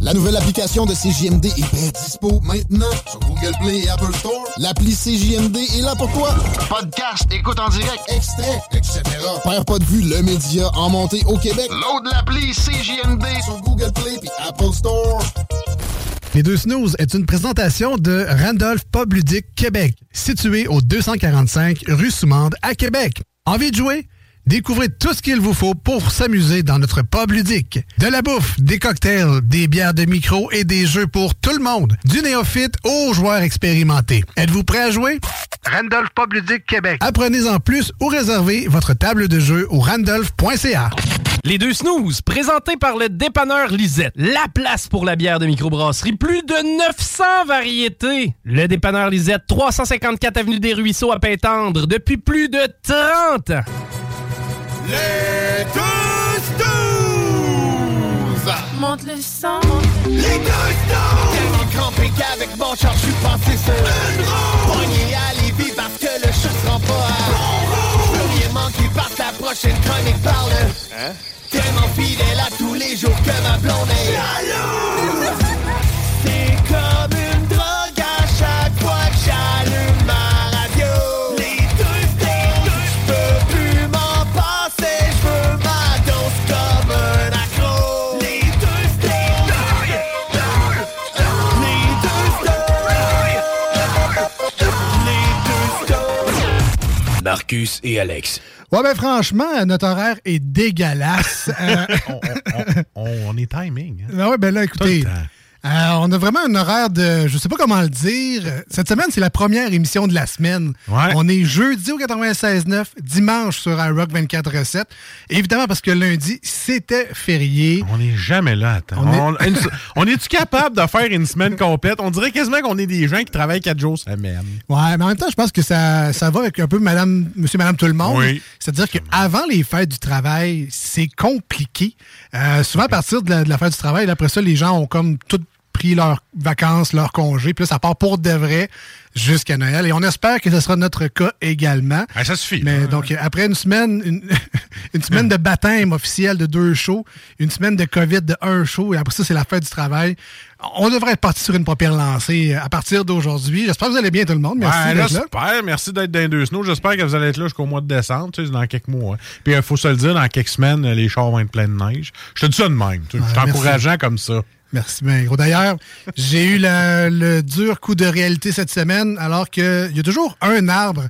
La nouvelle application de CJMD est bien dispo maintenant sur Google Play et Apple Store. L'appli CJMD est là pour toi. Podcast, écoute en direct, extrait, etc. Père pas de vue, le média en montée au Québec. Load l'appli CJMD sur Google Play et Apple Store. Les deux snooze est une présentation de Randolph Pub Ludique Québec, situé au 245 rue Soumande à Québec. Envie de jouer? Découvrez tout ce qu'il vous faut pour s'amuser dans notre pub ludique. De la bouffe, des cocktails, des bières de micro et des jeux pour tout le monde. Du néophyte aux joueurs expérimentés. Êtes-vous prêt à jouer? Randolph Pub Ludique Québec. Apprenez-en plus ou réservez votre table de jeu au randolph.ca. Les deux snooze, présentés par le dépanneur Lisette. La place pour la bière de microbrasserie. Plus de 900 variétés. Le dépanneur Lisette, 354 Avenue des Ruisseaux à Pintendre, depuis plus de 30 ans. Les deux snooze! Monte le sang. Les deux snooze! Tellement crampé qu'avec mon char, je suis passé sur une roue. À Lévis parce que le chat se rend pas à. Plus rien manquer que la prochaine chronique parle. Hein? Tellement fidèle à tous les jours que ma blonde est jalouse. Marcus et Alex. Ouais, ben franchement, notre horaire est dégueulasse. Euh, on, on est timing. hein. Ah ouais, ben là, écoutez, Tout le temps. Euh, on a vraiment un horaire de, je sais pas comment le dire. Cette semaine, c'est la première émission de la semaine. Ouais. On est jeudi au 96.9, dimanche sur iRock 24.7. Évidemment, parce que lundi, c'était férié. On n'est jamais là à temps. On est- On, on est-tu capable de faire une semaine complète? On dirait quasiment qu'on est des gens qui travaillent quatre jours semaine. Ouais, mais en même temps, je pense que ça, ça va avec un peu madame, monsieur, madame tout le monde. Oui. C'est-à-dire qu'avant les fêtes du travail, c'est compliqué. Euh, souvent, à partir de la, de la fête du travail, après ça, les gens ont comme tout pris leurs vacances, leurs congés, puis là, ça part pour de vrai jusqu'à Noël. Et on espère que ce sera notre cas également. Ah, ça suffit. Mais donc, après une semaine, une, une semaine de baptême officiel de deux shows, une semaine de COVID de un show, et après ça, c'est la fête du travail. On devrait être parti sur une première lancée à partir d'aujourd'hui. J'espère que vous allez bien, tout le monde. Merci Ouais, d'être là. Merci d'être dans les deux snows. J'espère que vous allez être là jusqu'au mois de décembre, tu sais, dans quelques mois. hein. Puis il faut se le dire, dans quelques semaines, les chars vont être pleins de neige. Je te dis ça de même. tu sais. Je suis encourageant comme ça. Merci bien, gros. D'ailleurs, j'ai eu le, le dur coup de réalité cette semaine, alors qu'il y a toujours un arbre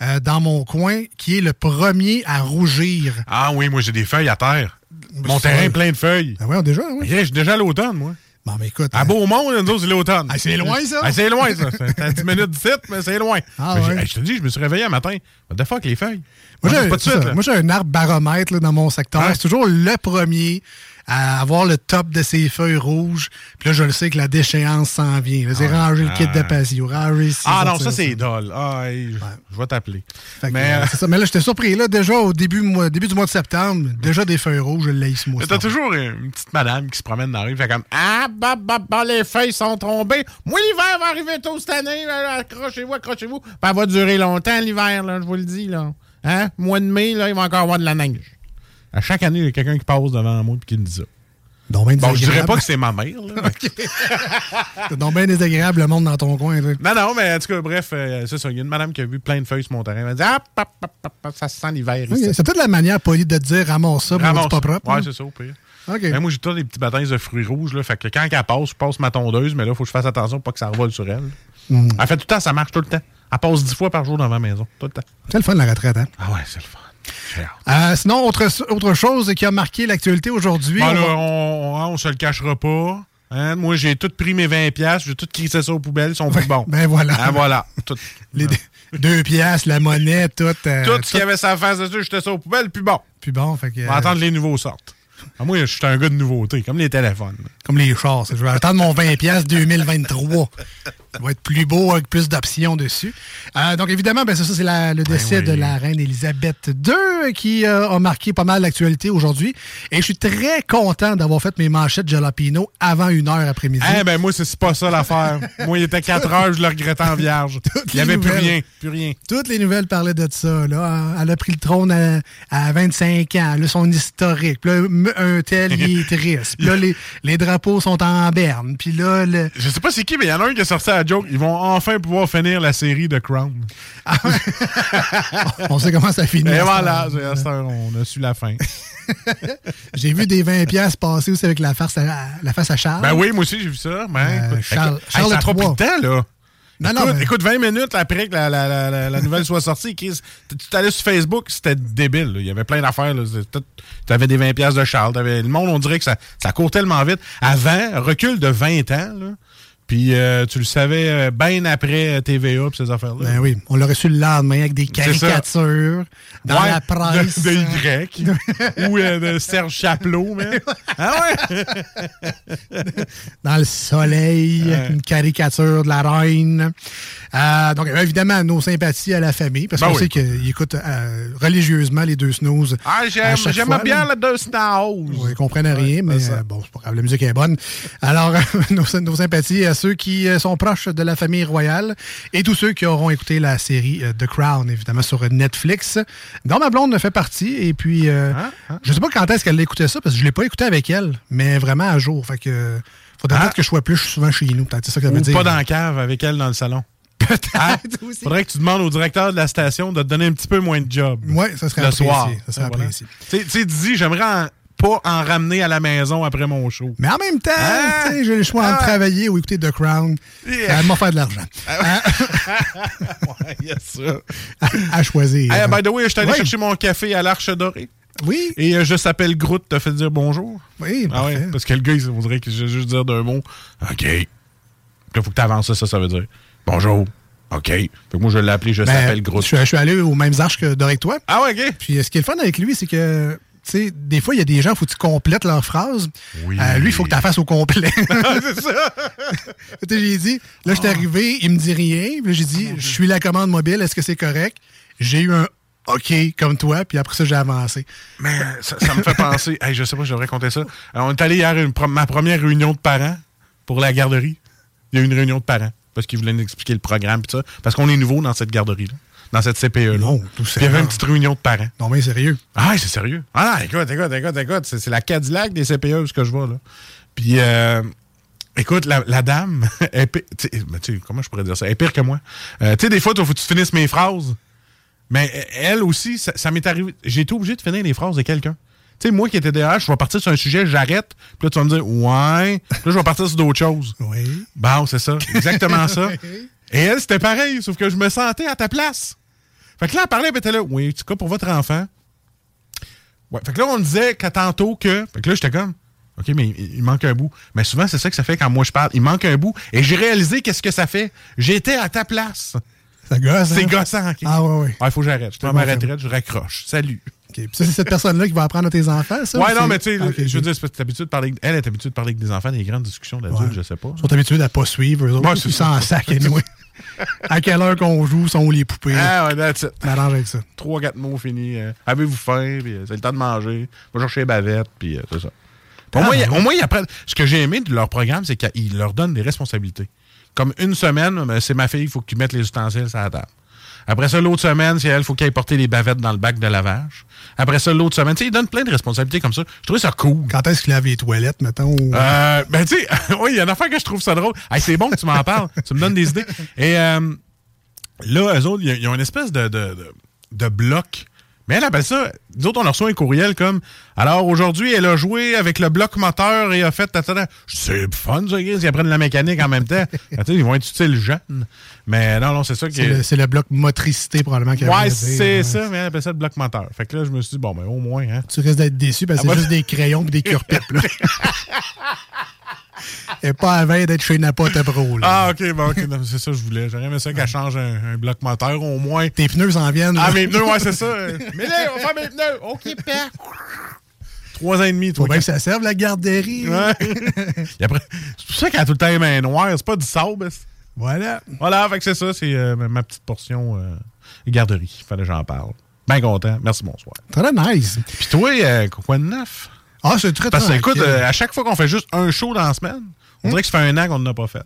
euh, dans mon coin qui est le premier à rougir. Ah oui, moi j'ai des feuilles à terre. Mon Ça- terrain plein de feuilles. Ah ouais, déjà, oui. Je suis déjà à l'automne, moi. Bon, mais écoute. À euh, Beaumont, nous autres, c'est l'automne. Ah, c'est loin, ça? Ah, c'est loin, ça. C'est à 10 minutes d'ici, mais c'est loin. Ah, Mais ouais. je te dis, je me suis réveillé un matin. What the fuck, les feuilles? Moi, j'ai pas de suite. Moi, j'ai un arbre baromètre là, dans mon secteur. Ouais. C'est toujours le premier à avoir le top de ses feuilles rouges. Puis là, je le sais que la déchéance s'en vient. C'est ranger le kit de patio, ranger ici, Ah non, ça, c'est dol. Ah, hey, je, je vais t'appeler. Mais euh, euh, ça. Mais là, j'étais surpris. Là, déjà, au début, début du mois de septembre, déjà des feuilles rouges, je l'ai ce mois t'as toujours une petite madame qui se promène dans la rue, fait comme Ah, bah, bah, bah, les feuilles sont tombées. Moi, l'hiver va arriver tôt cette année. Accrochez-vous, accrochez-vous. Elle va durer longtemps, l'hiver, là, je vous le dis. Là. Hein? Mois de mai, là, il va encore avoir de la neige. À chaque année, il y a quelqu'un qui passe devant moi et qui me dit ça. Donc, ben Bon, je dirais pas que c'est ma mère. là. C'est donc bien désagréable le monde dans ton coin. non, non, mais en tout cas, bref, euh, c'est ça. Il y a une madame qui a vu plein de feuilles sur mon terrain. Elle m'a dit Ah, pap, pap, pap, pap, ça sent l'hiver Ok, ici. C'est peut-être la manière polie de te dire ramasse ça, mais c'est pas propre. Ouais, hein. c'est ça, au pire. Ben, moi, j'ai tous des petits bâtons de fruits rouges. Là, fait que quand elle passe, je passe ma tondeuse, mais là, il faut que je fasse attention pour pas que ça revole sur elle. Hmm. Elle fait tout le temps, ça marche tout le temps. Elle passe dix fois par jour dans ma maison. Tout le temps. C'est le fun, la retraite. Hein? Ah ouais, c'est le fun. Euh, sinon, autre, autre chose qui a marqué l'actualité aujourd'hui. Bon, on va- on, on, on se le cachera pas. Hein? Moi, j'ai tout pris mes 20$, piastres, j'ai tout crissé ça aux poubelles, ils sont plus bons. Ben voilà. Ah, voilà. Tout, Les deux- deux piastres, la monnaie, tout. euh, tout ce qui avait sa face dessus, j'étais ça aux poubelles, puis bon. Puis bon, fait que, On va euh, attendre les nouveaux sortent. Ah, moi, je suis un gars de nouveauté, comme les téléphones. comme les chars. ça. Je vais attendre mon 20 piastres 2023. Ça va être plus beau avec plus d'options dessus. Euh, donc, évidemment, ben, c'est ça, c'est le décès Ben oui. de la reine Elisabeth II qui euh, a marqué pas mal l'actualité aujourd'hui. Et je suis très content d'avoir fait mes manchettes Jalapino avant une heure après-midi. Eh ben, moi, c'est pas ça l'affaire. moi, il était 4 heures, je le regrettais en vierge. Il n'y avait plus rien. Plus rien. Toutes les nouvelles parlaient de ça. Là. Elle a pris le trône à, à 25 ans. Là, son historique. Puis là, un tel, il est triste. Puis là, les, les drapeaux sont en berne. Puis là, le... Je sais pas c'est qui, mais il y en a un qui est sorti à la joke. Ils vont enfin pouvoir finir la série de Crown. on sait comment ça finit. Et voilà, heure. on a su la fin. J'ai vu des 20 pièces passer aussi avec la face à, la face à Charles. Ben oui, moi aussi, j'ai vu ça. Ben, Euh, écoute, Charles- écoute, Charles ça a trop pris III. de temps, là. Non, écoute, non, mais- écoute, 20 minutes après que la, la- la- la- la nouvelle soit sortie, Chris, tu t'allais sur Facebook, c'était débile. là. Il y avait plein d'affaires. tout- T'avais des 20 pièces de Charles. Le monde, on dirait que ça, ça court tellement vite. Avant, recul de 20 ans, là, puis euh, tu le savais euh, bien après TVA et ces affaires-là. Ben oui, on l'aurait su le lendemain avec des caricatures dans Ouais, la presse. De, de Y. ou euh, de Serge Chaplot, mais. Ah ouais? dans le soleil, Ouais. une caricature de la reine. Euh, donc, évidemment, nos sympathies à la famille, parce Ben qu'on oui. sait qu'ils écoutent religieusement les deux snooze. Ah, j'aime, bien la deux Snows. Oui, ils comprennent rien, mais bon, c'est pas grave, la musique est bonne. Alors, nos, nos sympathies à ceux qui euh, sont proches de la famille royale et tous ceux qui auront écouté la série euh, The Crown, évidemment, sur Netflix, dont ma blonde fait partie. Et puis, euh, Hein? je sais pas quand est-ce qu'elle écoutait ça, parce que je l'ai pas écouté avec elle, mais vraiment à jour. Fait que euh, faudrait peut-être que je sois plus souvent chez nous. Peut-être c'est ça que ça veut Ou dire. pas dans la cave avec elle dans le salon. Peut-être aussi. faudrait que tu demandes au directeur de la station de te donner un petit peu moins de job. Oui, ça serait le apprécié. soir. Ça serait Voilà. apprécié. Tu sais- tu sais, dis, j'aimerais en- pas en ramener à la maison après mon show. Mais en même temps, Ah! sais, j'ai le choix entre Ah! travailler ou écouter The Crown. Yeah. Ça va m'en faire de l'argent. ouais, yes, ça. à, choisir. Hey, by the way, je suis allé Oui. chercher mon café à l'Arche Dorée. Oui, Et euh, je s'appelle Groot, t'as fait dire bonjour. oui, Ah ouais, parce que le gars, il voudrait que je juste dire d'un mot. OK. Puis là, faut que t'avances ça, ça, ça veut dire bonjour. OK. Fait que moi, je l'ai appelé, je Ben, s'appelle Groot. Je, suis- je suis allé aux mêmes arches que avec toi. Ah ouais, OK. Puis euh, ce qui est le fun avec lui, c'est que, sais, des fois, il y a des gens, il faut que tu complètes leur phrase. Oui. Euh, lui, il faut que tu la fasses au complet. c'est ça. Tu j'ai dit, là, je suis arrivé, il me dit rien. Puis j'ai dit, je suis la commande mobile, est-ce que c'est correct? J'ai eu un OK comme toi, puis après ça, j'ai avancé. Mais ça, ça me fait penser. Hey, je sais pas, je devrais compter ça. On est allé hier à une ma première réunion de parents pour la garderie. Il y a eu une réunion de parents parce qu'ils voulaient nous expliquer le programme pis ça. Parce qu'on est nouveau dans cette garderie-là, dans cette CPE-là. Non, tout Puis il y avait une petite réunion de parents. Non, mais sérieux. Ah, c'est sérieux. Ah, non, écoute, écoute, écoute, écoute. C'est, la Cadillac des CPE, ce que je vois, là. Puis, euh, écoute, la, la dame, elle sais, comment je pourrais dire ça? Elle est pire que moi. Euh, tu sais, des fois, il faut que tu finisses mes phrases. Mais euh, elle aussi, ça, ça m'est arrivé. J'ai été obligé de finir les phrases de quelqu'un. Tu sais, moi qui étais derrière, je vais partir sur un sujet, j'arrête. Puis là, tu vas me dire, ouais. Puis là, je vais partir sur d'autres choses. Oui. Bon, c'est ça. Exactement ça. Et elle, c'était pareil, sauf que je me sentais à ta place. Fait que là, elle parlait, elle était là. Oui, en tout cas, pour votre enfant? Ouais. Fait que là, on disait qu'à tantôt que. Fait que là, j'étais comme. OK, mais il, manque un bout. Mais souvent, c'est ça que ça fait quand moi je parle. Il manque un bout. Et j'ai réalisé qu'est-ce que ça fait. J'étais à ta place. Ça gosse, hein? C'est gossant. OK? Ah, ouais, ouais. il faut que j'arrête. Je prends ma retraite, je raccroche. Salut. OK. Puis ça, c'est cette personne-là qui va apprendre à tes enfants, ça? ouais, ou non, mais tu sais, OK, je veux dire, c'est parce que t'es habitué de parler. Elle est habituée de parler avec des enfants, des grandes discussions d'adultes, Ouais. je sais pas. Ils sont habitués à pas suivre, eux autres. Ouais, Ils ça. s'en sac, anyway. À quelle heure qu'on joue, sont où les poupées? Ah, ouais, that's it. M'arrange avec ça. trois, quatre mots finis. Euh, Avez-vous faim? Puis euh, c'est le temps de manger. Va chercher les bavettes. Puis euh, c'est ça. Au, Ah, moins, ouais. au moins, ils apprennent- Ce que j'ai aimé de leur programme, c'est qu'ils leur donnent des responsabilités. Comme une semaine, ben, c'est ma fille, il faut que tu mettes les ustensiles sur la table. Après ça, l'autre semaine, c'est elle, faut qu'elle porter les bavettes dans le bac de lavage. Après ça, l'autre semaine, tu sais, il donne plein de responsabilités comme ça. Je trouvais ça cool. Quand est-ce qu'il lave les toilettes, mettons? ou- Euh, ben, tu sais, oui, il y a une affaire que je trouve ça drôle. Hey, c'est bon que tu m'en parles. tu me donnes des idées. Et euh, là, eux autres, ils ils ont une espèce de, de, de, de bloc. Mais elle appelle ça. Nous autres, on leur reçoit un courriel comme Alors aujourd'hui, elle a joué avec le bloc moteur et a fait. C'est fun, ça, Ils apprennent la mécanique en même temps. Ben, ils vont être utiles jeunes. Mais non, non, c'est ça qui C'est le, bloc motricité, probablement, Ouais, c'est ça, mais elle appelle ça le bloc moteur. Fait que là, je me suis dit, bon, ben, au moins, hein. Tu risques d'être déçu parce que Ah, c'est juste des crayons et des cure-pipes. là. Et pas à veille d'être chez Napote Pro. Là. Ah, ok, bon, c'est ça que je voulais. J'aurais aimé ça qu'elle change un, un bloc moteur, au moins. Tes pneus s'en viennent. Ah, là. mes pneus, ouais, c'est ça. Mais là, on va faire mes pneus. OK, père. Trois ans et demi, Faut toi. bien que ça serve la garderie. Ouais. Et après, c'est pour ça qu'elle a tout le temps les mains noires. C'est pas du sable. Voilà. Voilà, fait que c'est ça. C'est euh, ma petite portion euh, garderie. Il fallait que j'en parle. Bien content. Merci, bonsoir. Très nice. Puis toi, euh, quoi de neuf? Ah, c'est très, Parce que, écoute, euh, à chaque fois qu'on fait juste un show dans la semaine, on dirait que ça fait un an qu'on n'en a pas fait.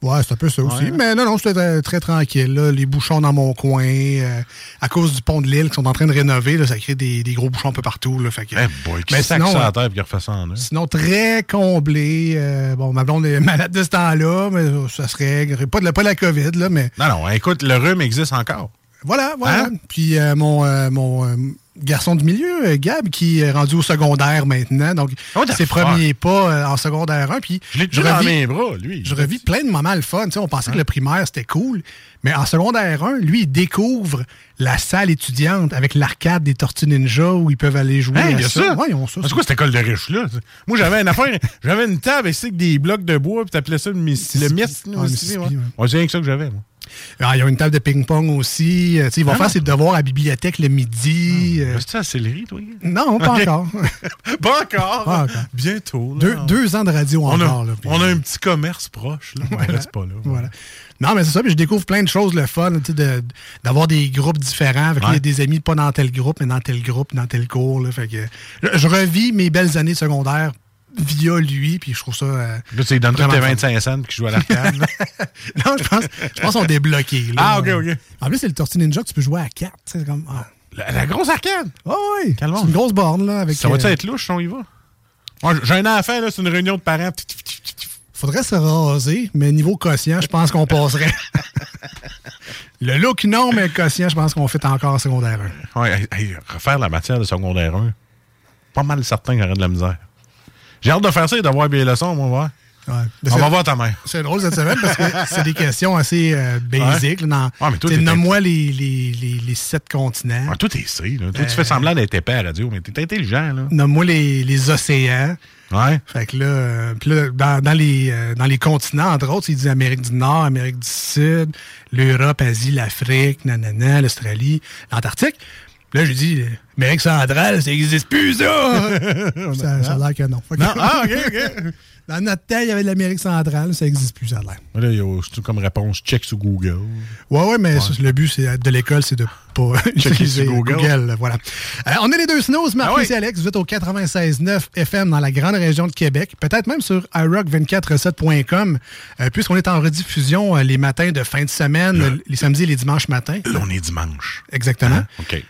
Ouais, c'est un peu ça aussi. Ouais. Mais non, non, c'était très, très tranquille. là. Les bouchons dans mon coin. euh, à cause du pont de l'île qu'ils sont en train de rénover, là, ça crée des, des gros bouchons un peu partout. Là, fait que, Eh boy, Mais sinon, ça à euh, terre refait ça en. Sinon, très comblé. Euh, bon, ma blonde est malade de ce temps-là, mais ça se règle. Pas de la, pas la COVID, là, mais Non, non, écoute, le rhume existe encore. voilà, voilà. Hein? Puis euh, mon, mon garçon du milieu, euh, Gab, qui est rendu au secondaire maintenant, donc ses premiers pas euh, en secondaire 1. Puis Je dans revis- mes bras, lui. je revis plein de moments le fun. Tu sais, on pensait que le primaire, c'était cool. Mais en secondaire 1, lui, il découvre la salle étudiante avec l'arcade des Tortues Ninja où ils peuvent aller jouer Hein, à y a ça? Ouais, ils ont ça. C'est quoi cette école de riches là? Moi, j'avais une affaire, j'avais une table ici avec des blocs de bois, puis t'appelais ça le, Miss- le. Ouais, Mississippi, ouais. Ouais, c'est rien que ça que j'avais, moi. Ah, ils ont une table de ping-pong aussi. Euh, tu ils vont Ah. faire ses devoirs à la bibliothèque le midi. euh, Reste-tu à céleri, toi? Non, pas encore. Pas encore? Pas encore. Bientôt. là. deux, deux ans de radio on encore. a, là, on a un petit commerce proche, là. mais reste pas là. Voilà. Non, mais c'est ça, puis je découvre plein de choses, le fun, tu de- d'avoir des groupes différents, avec Ouais. des amis pas dans tel groupe, mais dans tel groupe, dans tel cours. Là, fait que je, je revis mes belles années secondaires via lui, puis je trouve ça... euh, Là, tu lui donnes tous tes fun. 25 cents qui jouent à l'arcade. non, je pense, je pense qu'on est débloqué. là. Ah, ok, ok. En plus, c'est le Tortue Ninja que tu peux jouer à 4. C'est comme... Ah, la, la grosse arcade. Ah oui, c'est une grosse borne, là, avec... Ça va-tu euh, être louche si on y va? Moi, j'ai un enfant, là, c'est une réunion de parents. Faudrait se raser, mais niveau quotient, je pense qu'on passerait. le look, non, mais le quotient, je pense qu'on fait encore en secondaire 1. Ouais, hey, hey, refaire la matière de secondaire 1, pas mal certain qu'il y aurait de la misère. J'ai hâte de faire ça et d'avoir bien les leçons, on va voir. Ouais. On va voir ta mère. C'est drôle cette semaine parce que c'est des questions assez euh, basiques. Ouais, Nomme-moi les, les, les, les sept continents. T'es C, là. Toi, Euh, tu fais semblant d'être épais à la radio, mais t'es intelligent, là. Nomme-moi les, les océans. Ouais. Fait que là, euh, puis là, dans, dans les, euh, dans les continents, entre autres, il dit Amérique du Nord, Amérique du Sud, l'Europe, Asie, l'Afrique, nanana, l'Australie, l'Antarctique. Là, je lui dis, Amérique centrale, ça n'existe plus, ça! ça! Ça a l'air que non. Non, ah, OK, OK. Dans notre temps, il y avait de l'Amérique centrale, ça n'existe plus, ça a l'air. Là, il y a comme réponse check sur Google. Ouais, ouais, mais ça, le but de l'école, c'est de pas utiliser sur Google. Google. voilà. Euh, on est les deux snooze, Marc Ah oui. et Alex. Vous êtes au 96.9 FM dans la grande région de Québec. Peut-être même sur iRock247.com, euh, puisqu'on est en rediffusion euh, les matins de fin de semaine, les samedis et les dimanches matins. Là, on est dimanche. Exactement. Hein? OK.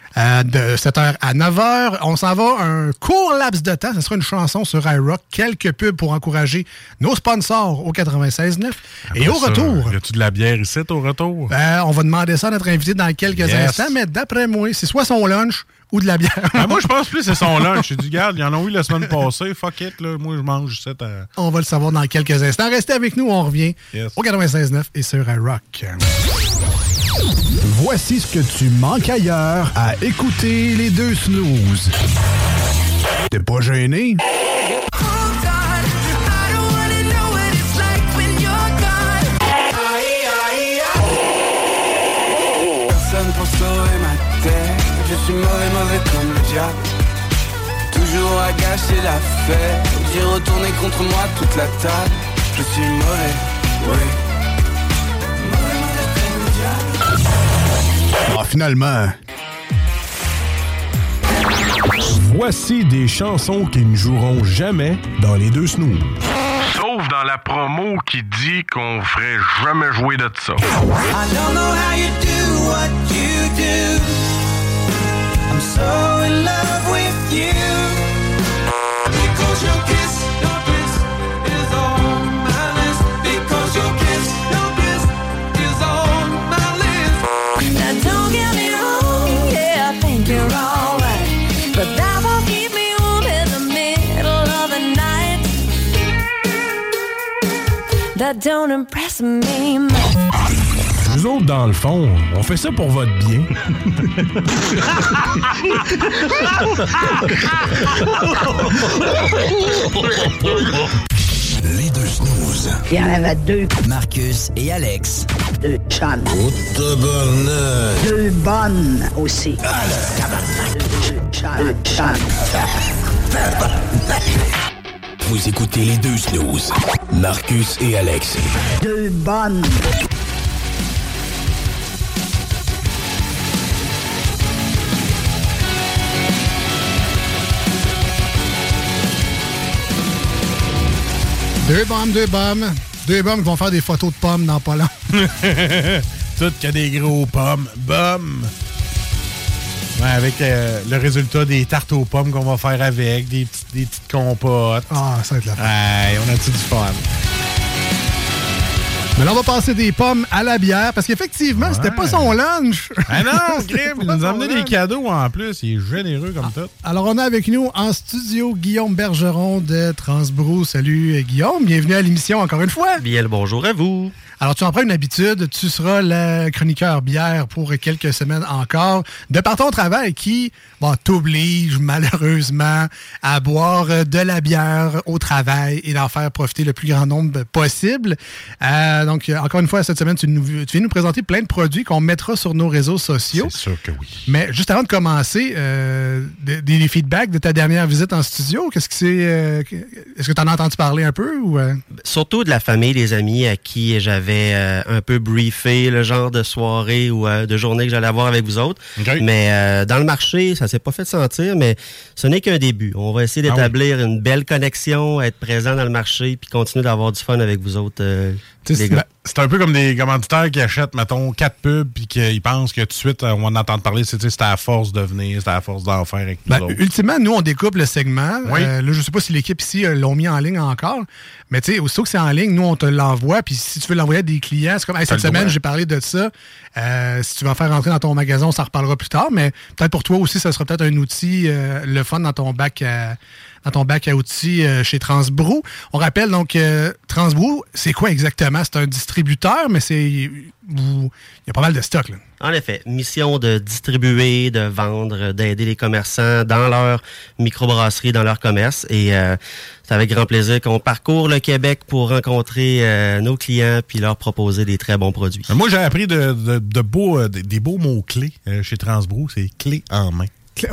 De 7h à 9h. On s'en va un court laps de temps. Ce sera une chanson sur iRock. Quelques pubs pour encourager nos sponsors au 96.9. Et au ça, retour... Y a-tu de la bière ici au retour? On va demander ça à notre invité dans quelques Yes. instants, mais d'après moi, c'est soit son lunch ou de la bière. Ben, moi, je pense plus que c'est son lunch. J'ai dit, garde, ils en ont eu la semaine passée. Fuck it, là. Moi, je mange ça. on va le savoir dans quelques instants. Restez avec nous, on revient Yes. au 96.9 et sur iRock. Voici ce que tu manques ailleurs à écouter les deux snooze. T'es pas gêné? Suis mauvais, mauvais comme le diable Toujours à gâcher la fête J'ai retourné contre moi toute la table Je suis mauvais, oui Mauvais, mauvais comme le diable Ah, finalement. Voici des chansons qui ne joueront jamais dans les deux snooze. Sauf dans la promo qui dit qu'on ferait jamais jouer de ça. I don't know how you do what you do. That won't keep me home in the middle of the night. That don't impress me much. Nous autres, dans le fond, on fait ça pour votre bien. Les deux snooze. Il y en avait deux. Marcus et Alex. Deux chums. Deux bonnes aussi. Deux chums. Vous écoutez les deux snooze. Marcus et Alex. Deux bonnes. Deux bombes, deux bombes. Deux bombes qui vont faire des photos de pommes dans pas long. Tout qu'il y a des gros pommes. Bum! Ouais, avec euh, le résultat des tartes aux pommes qu'on va faire avec, des, petites- des petites compotes. Ah, ça va être la fin. Ouais, on a-tu du fun? Mais là, on va passer des pommes à la bière parce qu'effectivement, c'était pas son lunch. Ah non, Grim, il nous a amené des cadeaux en plus. Il est généreux comme tout. Alors, on a avec nous en studio Guillaume Bergeron de Transbrou. Salut Guillaume, bienvenue à l'émission encore une fois. Bien le bonjour à vous. Alors, tu en prends une habitude, tu seras le chroniqueur bière pour quelques semaines encore, de par ton travail qui bon, t'oblige malheureusement à boire de la bière au travail et d'en faire profiter le plus grand nombre possible. Euh, donc, encore une fois, cette semaine, tu, nous- tu viens nous présenter plein de produits qu'on mettra sur nos réseaux sociaux. C'est sûr que oui. Mais juste avant de commencer, euh, des, des feedbacks de ta dernière visite en studio, qu'est-ce que c'est euh, que- Est-ce que tu en as entendu parler un peu ou euh? Surtout de la famille, des amis à qui j'avais euh, un peu briefé le genre de soirée ou euh, de journée que j'allais avoir avec vous autres. Mais euh, dans le marché, ça s'est pas fait sentir, mais ce n'est qu'un début. On va essayer Ah d'établir une belle connexion, être présent dans le marché, puis continuer d'avoir du fun avec vous autres, les gars. C'est un peu comme des commanditaires qui achètent, mettons, quatre pubs puis qu'ils pensent que tout de suite, on va en entendre parler. C'est à force de venir, c'est à force d'en faire avec nous Ben, autres. ultimement, nous, on découpe le segment. Oui. Euh, là, je sais pas si l'équipe ici euh, l'ont mis en ligne encore, mais tu sais, aussitôt que c'est en ligne, nous, on te l'envoie. Puis si tu veux l'envoyer à des clients, c'est comme, Hey, cette semaine, j'ai parlé de ça. Euh, si tu vas faire rentrer dans ton magasin, on s'en reparlera plus tard. Mais peut-être pour toi aussi, ça sera peut-être un outil, euh, le fun dans ton bac à, dans ton bac à outils euh, chez Transbrou. On rappelle donc, euh, Transbrou, c'est quoi exactement? C'est un distributeur, mais c'est. vous- Il y a pas mal de stock, là. En effet, mission de distribuer, de vendre, d'aider les commerçants dans leur microbrasserie, dans leur commerce. Et euh, c'est avec grand plaisir qu'on parcourt le Québec pour rencontrer euh, nos clients puis leur proposer des très bons produits. Moi, j'ai appris de, de- de beaux, euh, des, des beaux mots-clés euh, chez Transbrou. C'est clé en main.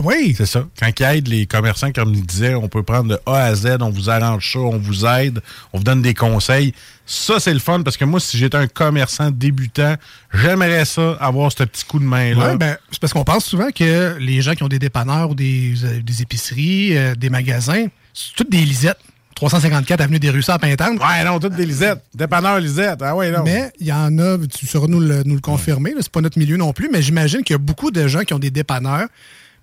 Oui. C'est ça. Quand ils aident les commerçants, comme ils disaient, on peut prendre de A à Z, on vous arrange ça, on vous aide, on vous donne des conseils. Ça, c'est le fun parce que moi, si j'étais un commerçant débutant, j'aimerais ça, avoir ce petit coup de main-là. Ouais, ben, c'est parce qu'on pense souvent que les gens qui ont des dépanneurs ou des, euh, des épiceries, euh, des magasins, c'est toutes des lisettes. 354 Avenue des Ruisseaux à Pintante. Ouais, non, toutes des lisettes. Dépanneur lisette. Ah ouais, non. Mais il y en a, tu sauras nous le, nous le confirmer, c'est pas notre milieu non plus, mais j'imagine qu'il y a beaucoup de gens qui ont des dépanneurs.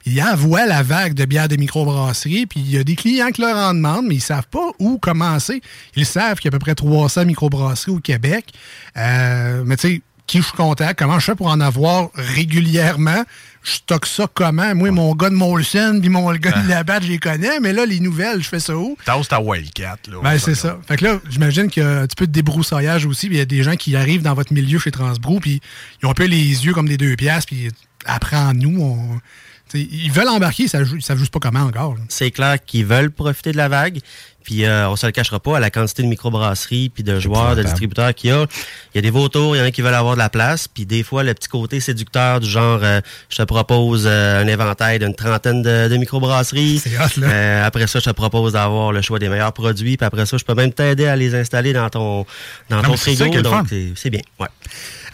Ils envoient la vague de bières de microbrasserie, puis il y a des clients qui leur en demandent, mais ils savent pas où commencer. Ils savent qu'il y a à peu près 300 microbrasseries au Québec. Euh, mais tu sais, qui je contacte, comment je fais pour en avoir régulièrement? Je stocke ça comment? Moi, mon gars de Molson, puis mon gars de Labatt, je les connais, mais là, les nouvelles, je fais ça où? T'as ta Wildcat, là. Ben, c'est ça. Fait que là, j'imagine qu'il y a un petit peu de débroussaillage aussi. puis Il y a des gens qui arrivent dans votre milieu chez Transbrou, puis ils ont un peu les yeux comme des deux piastres, puis apprends-nous. On... t'sais, Ils veulent embarquer, ça ne savent juste pas comment encore. là. C'est clair qu'ils veulent profiter de la vague. Puis euh, on se le cachera pas à la quantité de microbrasseries puis de joueurs, de distributeurs qu'il y a. Il y a des vautours, il y en a qui veulent avoir de la place. Puis des fois, le petit côté séducteur du genre, euh, je te propose euh, un éventail d'une trentaine de, de microbrasseries. Euh, après ça, je te propose d'avoir le choix des meilleurs produits. Puis après ça, je peux même t'aider à les installer dans ton dans Non, ton frigo. Donc c'est bien. Ouais.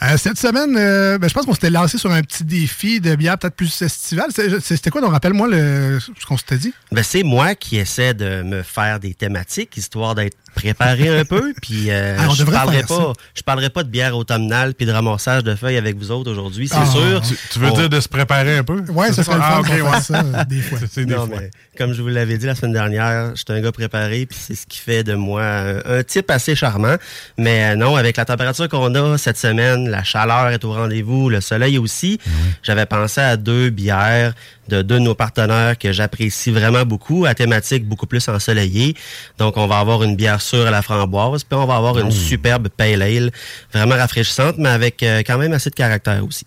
Euh, cette semaine, euh, ben, je pense qu'on s'était lancé sur un petit défi de bière peut-être plus estival. C'est- C'était quoi, donc rappelle-moi le- ce qu'on s'était dit? Ben, c'est moi qui essaie de me faire des thématiques, histoire d'être préparé un peu. Puis euh, Ah, je parlerai ça. pas, je parlerai pas de bière automnale puis de ramassage de feuilles avec vous autres aujourd'hui, c'est Ah. sûr. Tu, tu veux On- dire de se préparer un peu? Ouais, ça serait le fun Ah, ouais. ça, euh, des fois. C'est- c'est des Non, fois. mais comme je vous l'avais dit la semaine dernière, je suis un gars préparé, puis c'est ce qui fait de moi un, un type assez charmant. Mais euh, non, avec la température qu'on a cette semaine, la chaleur est au rendez-vous, le soleil aussi. J'avais pensé à deux bières de deux de nos partenaires que j'apprécie vraiment beaucoup, à thématique beaucoup plus ensoleillée. Donc, on va avoir une bière sûre à la framboise, puis on va avoir une superbe pale ale, vraiment rafraîchissante, mais avec euh, quand même assez de caractère aussi.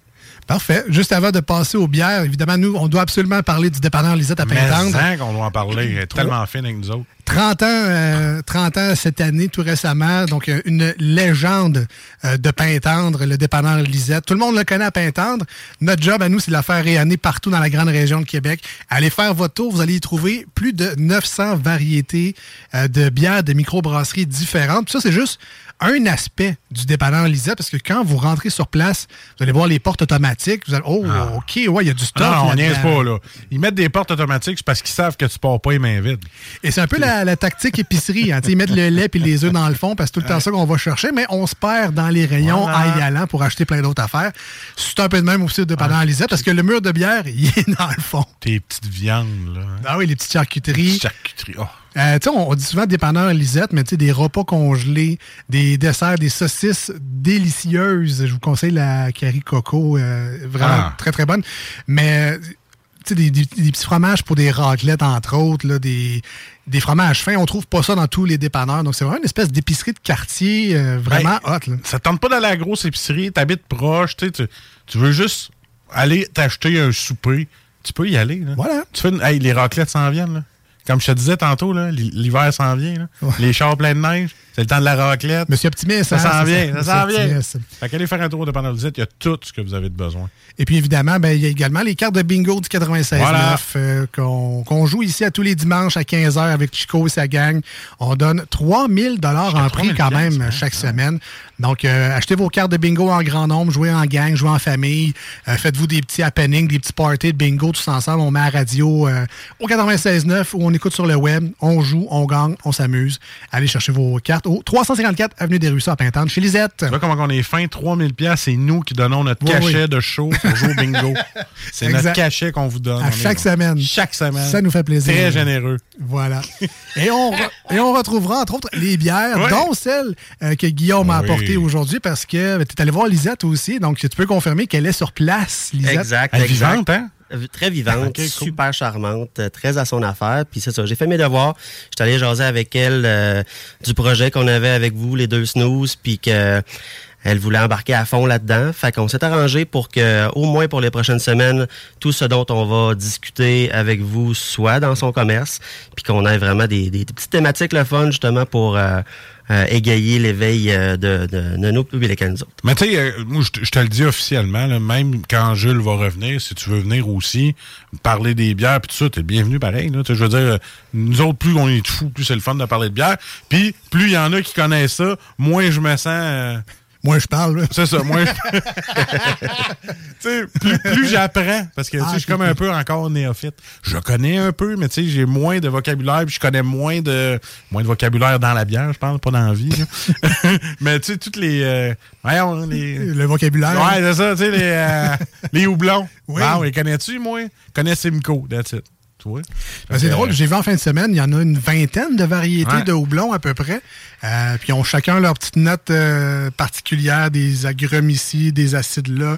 Parfait. Juste avant de passer aux bières, évidemment, nous, on doit absolument parler du dépanneur Lisette à Mais Pintendre. ça qu'on doit en parler. Elle est tellement fine avec nous autres. 30 ans, euh, 30 ans cette année, tout récemment. Donc, euh, une légende euh, de Pintendre, le dépanneur Lisette. Tout le monde le connaît à Pintendre. Notre job à nous, c'est de la faire rayonner partout dans la grande région de Québec. Allez faire votre tour, vous allez y trouver plus de 900 variétés euh, de bières, de microbrasseries différentes. Puis ça, c'est juste un aspect du dépanneur Lisette, parce que quand vous rentrez sur place, vous allez voir les portes automatiques. Vous allez, oh, OK, ouais, il y a du stock. Ah. Non, on niaise pas, là. Ils mettent des portes automatiques c'est parce qu'ils savent que tu pars pas les mains vides. Et c'est un peu la, la tactique épicerie. Hein. Ils mettent le lait et les œufs dans le fond, parce que c'est tout le temps ça qu'on va chercher, mais on se perd dans les rayons Voilà. en y allant pour acheter plein d'autres affaires. C'est un peu de même aussi de pendant Ah. Lisette, parce que le mur de bière, il est dans le fond. Tes petites viandes, là. hein. Ah oui, les petites charcuteries. Petites charcuteries. Oh. Euh, on, on dit souvent dépanneur Lisette, mais des repas congelés, des desserts, des saucisses délicieuses. Je vous conseille la Carrie Coco, euh, vraiment Ah. très très bonne. Mais sais, des, des- des petits fromages pour des raclettes, entre autres, là, des, des fromages fins. On trouve pas ça dans tous les dépanneurs. Donc, c'est vraiment une espèce d'épicerie de quartier euh, vraiment Ben, hot. là. Ça te tente pas d'aller à la grosse épicerie, t'habites proche, tu, tu tu veux juste aller t'acheter un souper. Tu peux y aller. Là. Voilà. Tu fais une- hey, les raclettes s'en viennent. Là. Comme je te disais tantôt, l'hiver s'en vient. là. Les chars pleins de neige, c'est le temps de la raclette. Monsieur Optimiste, ça hein, s'en vient, ça, s'en vient. Fait qu'allez faire un tour de Panel il y a tout ce que vous avez de besoin. Et puis évidemment, ben, il y a également les cartes de bingo du 96.9 Voilà. euh, qu'on joue ici à tous les dimanches à 15h avec Chico et sa gang. On donne 3000 dollars en prix 3000 quand même chaque semaine. Donc, euh, achetez vos cartes de bingo en grand nombre, jouez en gang, jouez en famille. Euh, Faites-vous des petits happenings, des petits parties de bingo tous ensemble. On met à la radio euh, au 96.9 ou on écoute sur le web. On joue, on gagne, on s'amuse. Allez chercher vos cartes au 354 Avenue des Ruisseaux à Pintante chez Lisette. Tu vois comment on est fin, 3000 pièces, c'est nous qui donnons notre Oui, cachet oui. de show pour jouer au bingo. C'est notre cachet qu'on vous donne. À chaque semaine. Chaque semaine. Ça nous fait plaisir. Très généreux. Voilà. Et on, et on retrouvera, entre autres, les bières, dont celle euh, que Guillaume m'a apportée aujourd'hui, parce que tu es allé voir Lisette aussi. Donc, tu peux confirmer qu'elle est sur place, Lisette. Exact, Elle est vivante, hein? Euh, Très vivante, cool. super charmante, euh, très à son affaire. Puis c'est ça, j'ai fait mes devoirs. J'étais allé jaser avec elle euh, du projet qu'on avait avec vous, les deux snooze, puis que elle voulait embarquer à fond là-dedans. Fait qu'on s'est arrangé pour que, au moins pour les prochaines semaines, tout ce dont on va discuter avec vous soit dans son commerce, puis qu'on ait vraiment des, des- des petites thématiques le fun, justement, pour euh, euh, égayer l'éveil euh, de, de, de nos publics nous autres. Mais tu sais, euh, moi, je te- le dis officiellement, même quand Jules va revenir, si tu veux venir aussi, parler des bières, puis tout ça, t'es bienvenu pareil. Je veux dire, nous autres, plus on est fous, plus c'est le fun de parler de bière. Puis, plus il y en a qui connaissent ça, moins je me sens... euh, Moi, je parle. c'est ça, moins... je- plus, plus j'apprends, parce que Ah, je suis comme un peu encore néophyte. Je connais un peu, mais tu sais, j'ai moins de vocabulaire, puis je connais moins de moins de vocabulaire dans la bière, je parle, pas dans la vie. mais tu sais, toutes les... euh, voyons, les... Le vocabulaire. Ouais, c'est ça, tu sais, les, euh, les houblons. Oui. Les connais-tu, moi? Connais Simcoe, that's it. Ben, c'est que, drôle, euh, j'ai vu en fin de semaine, il y en a une vingtaine de variétés Ouais. de houblons à peu près. Euh, puis ils ont chacun leur petite note euh, particulière, des agrumes ici, des acides là,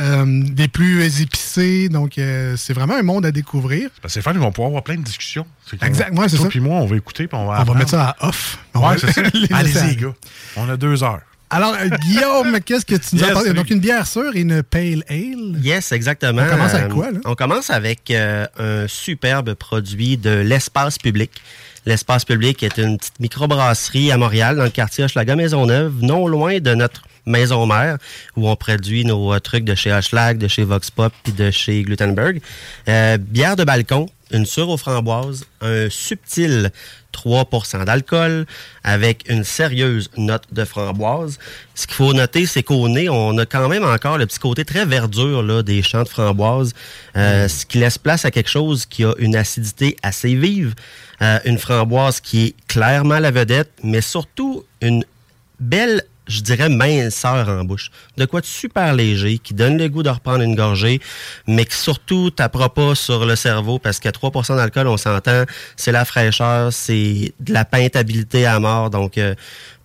euh, des plus épicés. Donc euh, c'est vraiment un monde à découvrir. que c'est fun, ils vont pouvoir avoir plein de discussions. C'est qu'on- Exact, ouais, c'est ça. puis moi, on va écouter, puis on va On va mettre ça à off. On Ouais, va c'est ça. Allez-y, gars. On a deux heures. Alors, euh, Guillaume, qu'est-ce que tu nous Yes, as salut. Donc, une bière sûre et une pale ale. Yes, exactement. On commence avec Euh, quoi, là? On commence avec euh, un superbe produit de l'espace public. L'espace public est une petite microbrasserie à Montréal, dans le quartier Hochelaga Maisonneuve, non loin de notre maison mère, où on produit nos euh, trucs de chez Hochelag, de chez Vox Pop, puis de chez Glutenberg. Euh, bière de balcon, une sûre aux framboises, un subtil 3% d'alcool avec une sérieuse note de framboise. Ce qu'il faut noter, c'est qu'au nez, on a quand même encore le petit côté très verdure là, des champs de framboise, euh, ce qui laisse place à quelque chose qui a une acidité assez vive, euh, une framboise qui est clairement la vedette, mais surtout une belle je dirais minceur en bouche. De quoi de super léger, qui donne le goût de reprendre une gorgée, mais qui surtout t'apprend pas sur le cerveau parce qu'à 3% d'alcool, on s'entend, c'est la fraîcheur, c'est de la peintabilité à mort. Donc, euh,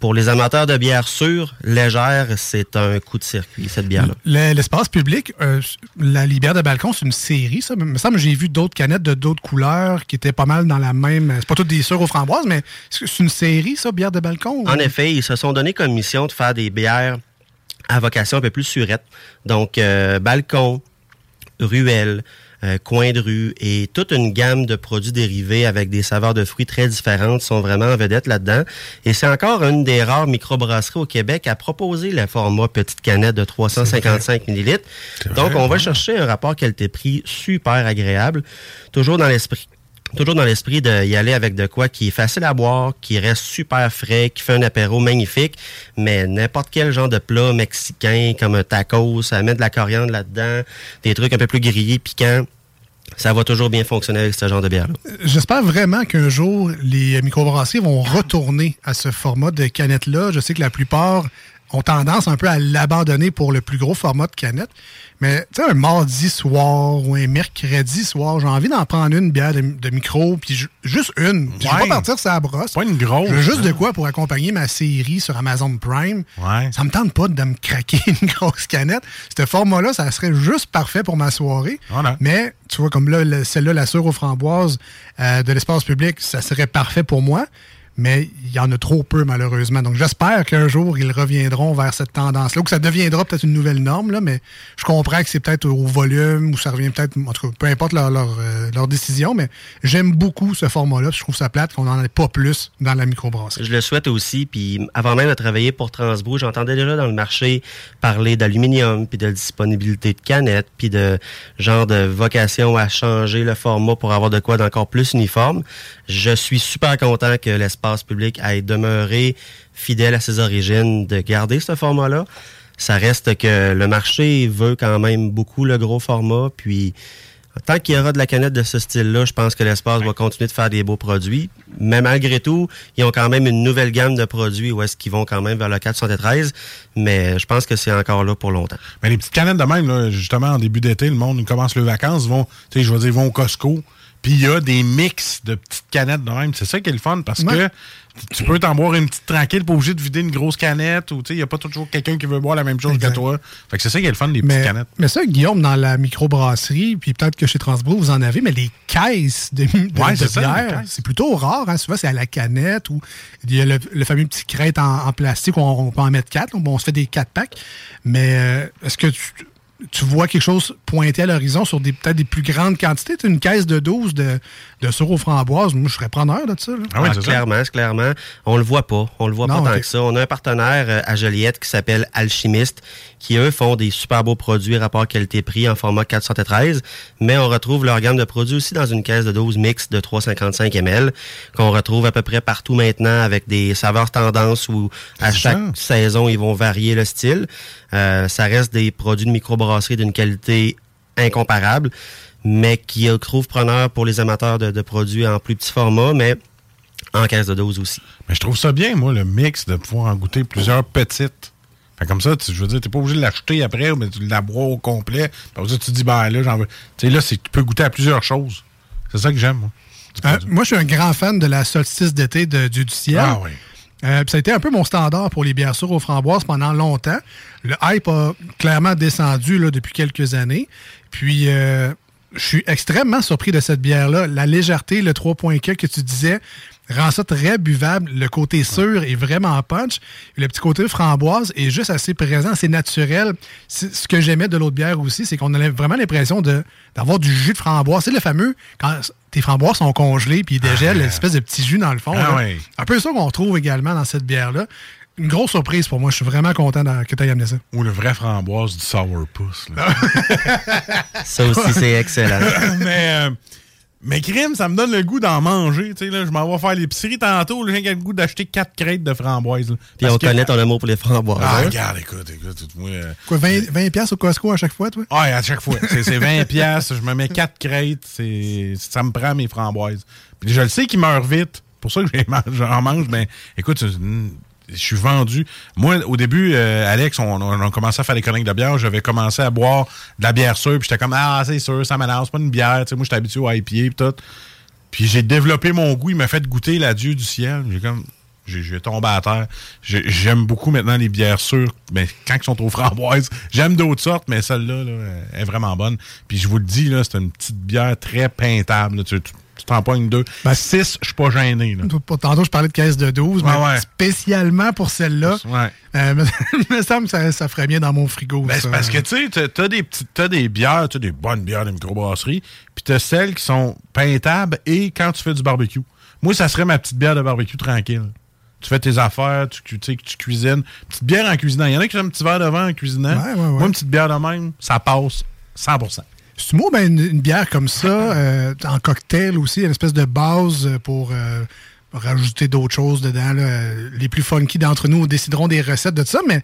pour les amateurs de bière sûre, légère, c'est un coup de circuit, cette bière-là. Le- L'espace public, euh, la les bières de balcon, c'est une série, ça. Il me semble j'ai vu d'autres canettes de d'autres couleurs qui étaient pas mal dans la même. C'est pas toutes des sûres aux framboises, mais c'est c'est une série, ça, bière de balcon? ou- En effet, ils se sont donné comme mission de faire des bières à vocation un peu plus surette. Donc, euh, balcon, ruelle, euh, coin de rue et toute une gamme de produits dérivés avec des saveurs de fruits très différentes sont vraiment en vedette là-dedans. Et c'est encore une des rares microbrasseries au Québec à proposer le format petite canette de 355 millilitres. Donc, on va chercher un rapport qualité-prix super agréable, toujours dans l'esprit toujours dans l'esprit d'y aller avec de quoi qui est facile à boire, qui reste super frais, qui fait un apéro magnifique, mais n'importe quel genre de plat mexicain comme un tacos, ça met de la coriandre là-dedans, des trucs un peu plus grillés, piquants, ça va toujours bien fonctionner avec ce genre de bière-là. J'espère vraiment qu'un jour, les microbrasseries vont retourner à ce format de canette-là. Je sais que la plupart ont tendance un peu à l'abandonner pour le plus gros format de canette. Mais tu sais, un mardi soir ou un mercredi soir, j'ai envie d'en prendre une bière de, de micro, puis ju- juste une. Puis Je vais Ouais. pas partir sur la brosse. Pas une grosse. Veux juste hein. de quoi pour accompagner ma série sur Amazon Prime. Ça me tente pas de me craquer une grosse canette. Ce format-là, ça serait juste parfait pour ma soirée. Voilà. Mais tu vois, comme là, le- celle-là, la sœur aux framboises euh, de l'espace public, ça serait parfait pour moi. Mais il y en a trop peu, malheureusement. Donc, j'espère qu'un jour, ils reviendront vers cette tendance-là, ou que ça deviendra peut-être une nouvelle norme, là, mais je comprends que c'est peut-être au volume, ou ça revient peut-être, en tout cas, peu importe leur, euh, décision, mais j'aime beaucoup ce format-là, je trouve ça plate qu'on n'en ait pas plus dans la microbrasserie. Je le souhaite aussi. Puis avant même de travailler pour Transbrou, j'entendais déjà dans le marché parler d'aluminium, puis de disponibilité de canettes, puis de genre de vocation à changer le format pour avoir de quoi d'encore plus uniforme. Je suis super content que l'espace public ait demeuré fidèle à ses origines, de garder ce format-là. Ça reste que le marché veut quand même beaucoup le gros format, puis Tant qu'il y aura de la canette de ce style-là, je pense que l'espace va continuer de faire des beaux produits. Mais malgré tout, ils ont quand même une nouvelle gamme de produits où est-ce qu'ils vont quand même vers le 473. Mais je pense que c'est encore là pour longtemps. Mais les petites canettes de même, là, justement, en début d'été, le monde commence les vacances, vont, tu sais, je veux dire, vont au Costco. Puis il y a des mix de petites canettes de même. C'est ça qui est le fun parce Ouais. que tu peux t'en boire une petite tranquille, pas obligé de vider une grosse canette ou tu sais, il n'y a pas toujours quelqu'un qui veut boire la même chose Exact. que toi. Fait que c'est ça qui est le fun des petites canettes. mais ça, Guillaume, dans la microbrasserie, puis peut-être que chez Transbro, vous en avez, mais les caisses de, de- Ouais, de bière, c'est plutôt rare. Hein? Souvent, c'est à la canette ou il y a le, le fameux petit crête en, en plastique où on, on peut en mettre quatre. Donc, bon, on se fait des quatre packs. Mais euh, est-ce que tu, tu vois quelque chose pointer à l'horizon sur des peut-être des plus grandes quantités? Une caisse de 12 de, de sur aux framboises, moi, je serais preneur de ça. là. Ah, clairement, c'est clairement. On le voit pas. On le voit Non, pas tant que ça. On a un partenaire euh, à Joliette qui s'appelle Alchimiste, qui eux font des super beaux produits rapport qualité-prix en format 413, mais on retrouve leur gamme de produits aussi dans une caisse de 12 mix de 355 ml qu'on retrouve à peu près partout maintenant avec des saveurs tendances où à chaque ça. saison ils vont varier le style. Euh, ça reste des produits de microbrasserie d'une qualité incomparable, mais qui trouve preneur pour les amateurs de, de produits en plus petit format, mais en caisse de dose aussi. Mais je trouve ça bien, moi, le mix, de pouvoir en goûter plusieurs petites. Fait comme ça, tu, je veux dire, t'es pas obligé de l'acheter après, mais tu la bois au complet. Après ça, tu te dis, ben là, j'en veux. Tu sais, là, c'est- tu peux goûter à plusieurs choses. C'est ça que j'aime, moi. Euh, moi, je suis un grand fan de la solstice d'été de Dieu du ciel. Ah oui. Euh, puis ça a été un peu mon standard pour les bières sûres aux framboises pendant longtemps. Le hype a clairement descendu là, depuis quelques années. Puis, euh, je suis extrêmement surpris de cette bière-là. La légèreté, le 3.4 que tu disais, rend ça très buvable. Le côté sûr est vraiment punch. Le petit côté framboise est juste assez présent, c'est naturel. Ce que j'aimais de l'autre bière aussi, c'est qu'on avait vraiment l'impression d'avoir du jus de framboise. C'est le fameux, quand tes framboises sont congelées puis ils dégèlent, l'espèce de petit jus dans le fond. Ah. Un peu ça qu'on retrouve également dans cette bière-là. Une grosse surprise pour moi. Je suis vraiment content que tu aies amené ça. Ou le vrai framboise du sourpuss. là. Ça aussi, c'est excellent. mais, euh, mais crime, ça me donne le goût d'en manger. Tu sais, là, je m'en vais faire l'épicerie tantôt. J'ai le goût d'acheter 4 crêtes de framboises. là. Puis on que- connaît ton amour pour les framboises. Ah, hein? regarde, écoute, écoute, moi. euh, Quoi, 20, 20 piastres au Costco à chaque fois, toi? Ouais, à chaque fois. C'est c'est 20 pièces, je me mets 4 crêtes, c'est ça me prend mes framboises. Puis je le sais qu'ils meurent vite. Pour ça que j'en mange, mais écoute, c'est une- je suis vendu. Moi, au début, euh, Alex, on, on a commencé à faire des chroniques de bière. J'avais commencé à boire de la bière sûre, puis j'étais comme Ah, c'est sûr, ça c'est pas une bière. Tu sais, moi, j'étais habitué au IPA puis tout. Puis j'ai développé mon goût, il m'a fait goûter la Dieu du ciel. J'ai comme. Tombé à terre. J'ai- J'aime beaucoup maintenant les bières sûres, mais quand ils sont aux framboises. J'aime d'autres sortes, mais celle-là là, elle est vraiment bonne. Puis je vous le dis, c'est une petite bière très peintable. là. Tu t'en pognes deux. Six, je suis pas gêné. Là. Tantôt, je parlais de caisse de 12, mais Ouais, ouais. spécialement pour celle-là, Ouais. euh, me, me semble que ça, ça ferait bien dans mon frigo. Ben, c'est parce que, tu sais, t'as- des t'as des bières, t'as des bonnes bières de microbrasserie, puis t'as celles qui sont peintables et quand tu fais du barbecue. Moi, ça serait ma petite bière de barbecue tranquille. Tu fais tes affaires, tu, tu sais, que tu cuisines. Petite bière en cuisinant. Il y en a qui aiment un petit verre de vin en cuisinant. Ouais, ouais, ouais. Moi, une petite bière de même, ça passe 100 C'est moi, ben, une, une bière comme ça, euh, en cocktail aussi, une espèce de base euh, pour euh, rajouter d'autres choses dedans. Les plus funky d'entre nous décideront des recettes de ça, mais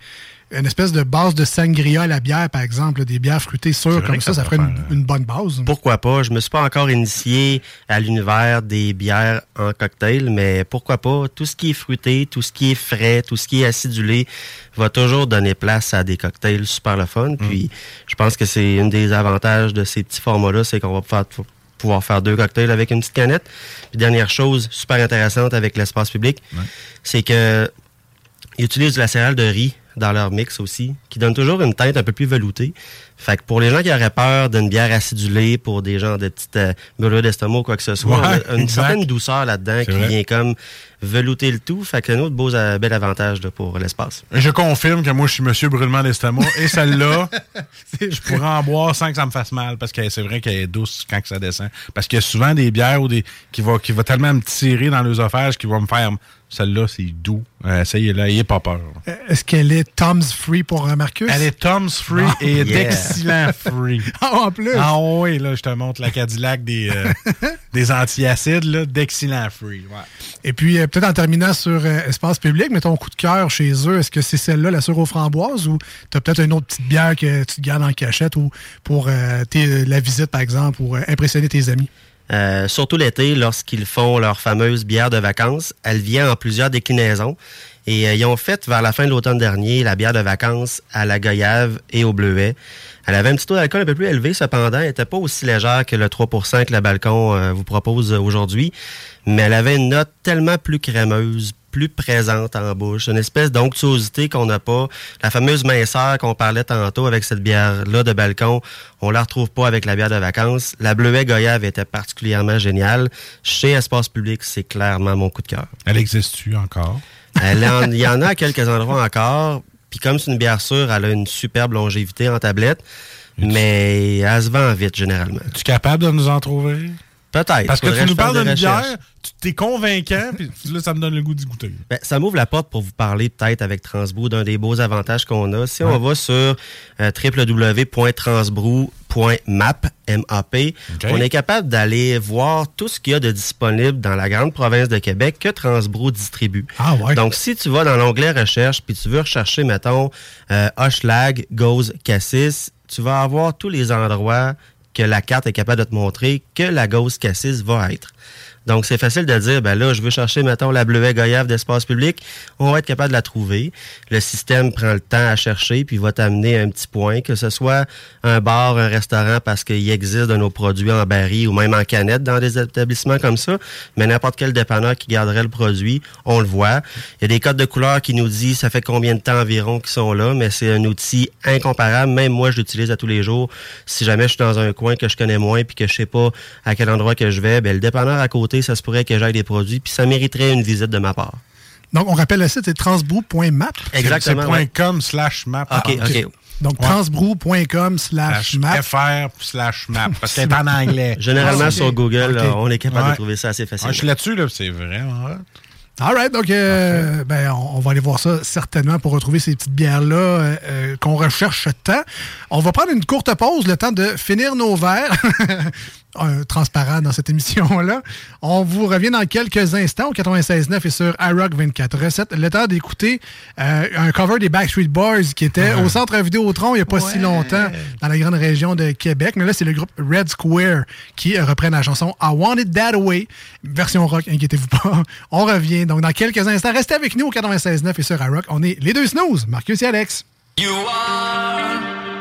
une espèce de base de sangria à la bière, par exemple, là, des bières fruitées sûres comme ça, ça ferait une, faire, une bonne base. Pourquoi pas? Je me suis pas encore initié à l'univers des bières en cocktail, mais pourquoi pas? Tout ce qui est fruité, tout ce qui est frais, tout ce qui est acidulé va toujours donner place à des cocktails super le fun. Puis je pense que c'est un des avantages de ces petits formats-là, c'est qu'on va pouvoir, pouvoir faire deux cocktails avec une petite canette. Puis dernière chose super intéressante avec l'espace public, c'est que ils utilisent de la céréale de riz dans leur mix aussi, qui donne toujours une teinte un peu plus veloutée. Fait que pour les gens qui auraient peur d'une bière acidulée, pour des gens de petites euh, brûlures d'estomac ou quoi que ce soit, Ouais, on a une exact. certaine douceur là-dedans qui vrai. vient comme velouter le tout. Fait que c'est un autre beau, euh, bel avantage là, pour l'espace. Je confirme que moi, je suis monsieur brûlement d'estomac. Et celle-là, je pourrais en boire sans que ça me fasse mal. Parce que c'est vrai qu'elle est douce quand que ça descend. Parce qu'il y a souvent des bières ou des, qui va, qui va tellement me tirer dans l'œsophage qui vont me faire. Celle-là, c'est doux. Euh, Essayez-la, ayez pas peur. Euh, Est-ce qu'elle est Tom's Free pour Marcus? Elle est Tom's Free et yeah. D'excellent Free. Ah, en plus? Ah oui, là, je te montre la Cadillac des, euh, des antiacides, là, d'excellent Free. Ouais. Et puis, euh, peut-être en terminant sur euh, espace public, mais ton coup de cœur chez eux, est-ce que c'est celle-là, la sure aux framboises, ou tu as peut-être une autre petite bière que tu te gardes en cachette ou pour euh, tes- la visite, par exemple, pour euh, impressionner tes amis? Euh, surtout l'été, lorsqu'ils font leur fameuse bière de vacances, elle vient en plusieurs déclinaisons. Et euh, ils ont fait vers la fin de l'automne dernier la bière de vacances à la goyave et au bleuet. Elle avait un petit taux d'alcool un peu plus élevé, cependant, elle n'était pas aussi légère que le 3% que le balcon euh, vous propose aujourd'hui, mais elle avait une note tellement plus crémeuse, plus présente en bouche, une espèce d'onctuosité qu'on n'a pas. La fameuse minceur qu'on parlait tantôt avec cette bière-là de balcon, on la retrouve pas avec la bière de vacances. La bleuet goyave était particulièrement géniale. Chez Espace Public, c'est clairement mon coup de cœur. Elle existe-tu encore? Il y en a à quelques endroits encore. Puis comme c'est une bière sûre, elle a une superbe longévité en tablette. Mais elle se vend vite, généralement. Es-tu capable de nous en trouver? Peut-être. Parce que tu nous parles d'une bière, tu t'es convaincant, puis là, ça me donne le goût d'y goûter. Ben, ça m'ouvre la porte pour vous parler peut-être avec Transbrou d'un des beaux avantages qu'on a. Si on va sur euh, www.transbrou.map, M-A-P, on est capable d'aller voir tout ce qu'il y a de disponible dans la grande province de Québec que Transbrou distribue. Ah ouais. Donc, si tu vas dans l'onglet recherche puis tu veux rechercher, mettons, euh, Hochelag, Gauze, Cassis, tu vas avoir tous les endroits que la carte est capable de te montrer que la Gauze Cassis va être. Donc, c'est facile de dire, ben là, je veux chercher, mettons, la bleuet goyave d'espace public. On va être capable de la trouver. Le système prend le temps à chercher, puis va t'amener un petit point, que ce soit un bar, un restaurant, parce qu'il existe de nos produits en baril ou même en canette dans des établissements comme ça. Mais n'importe quel dépanneur qui garderait le produit, on le voit. Il y a des codes de couleur qui nous disent ça fait combien de temps environ qu'ils sont là, mais c'est un outil incomparable. Même moi, je l'utilise à tous les jours. Si jamais je suis dans un coin que je connais moins puis que je sais pas à quel endroit que je vais, ben, le dépanneur à côté, ça se pourrait que j'aille des produits, puis ça mériterait une visite de ma part. Donc, on rappelle le site, c'est transbrou.map. Exactement. Ouais. .com slash map. OK, ah, OK. Donc, transbrou.com slash map. FR slash map. C'est en anglais. Généralement, ah, sur Google, euh, on est capable de trouver ça assez facilement. je suis là-dessus, là, c'est vraiment hot. All right, donc euh, ben, on, va aller voir ça certainement pour retrouver ces petites bières-là euh, qu'on recherche tant. On va prendre une courte pause, le temps de finir nos verres. Euh, transparent dans cette émission-là. On vous revient dans quelques instants au 96.9 et sur iRock 24 Recette. Le temps d'écouter euh, un cover des Backstreet Boys qui était au centre Vidéotron il n'y a pas si longtemps dans la grande région de Québec. Mais là, c'est le groupe Red Square qui euh, reprenne la chanson I Want It That Way, version rock, inquiétez-vous pas. On revient donc dans quelques instants. Restez avec nous au 96.9 et sur iRock. On est les deux snooze, Marcus et Alex. You are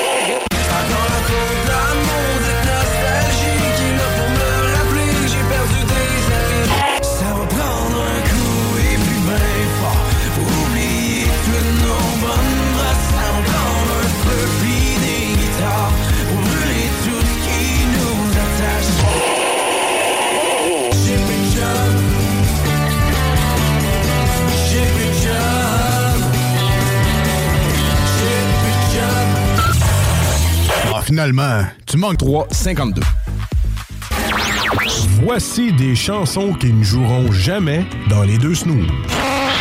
finalement, tu manques 3,52. Voici des chansons qui ne joueront jamais dans les deux snooze.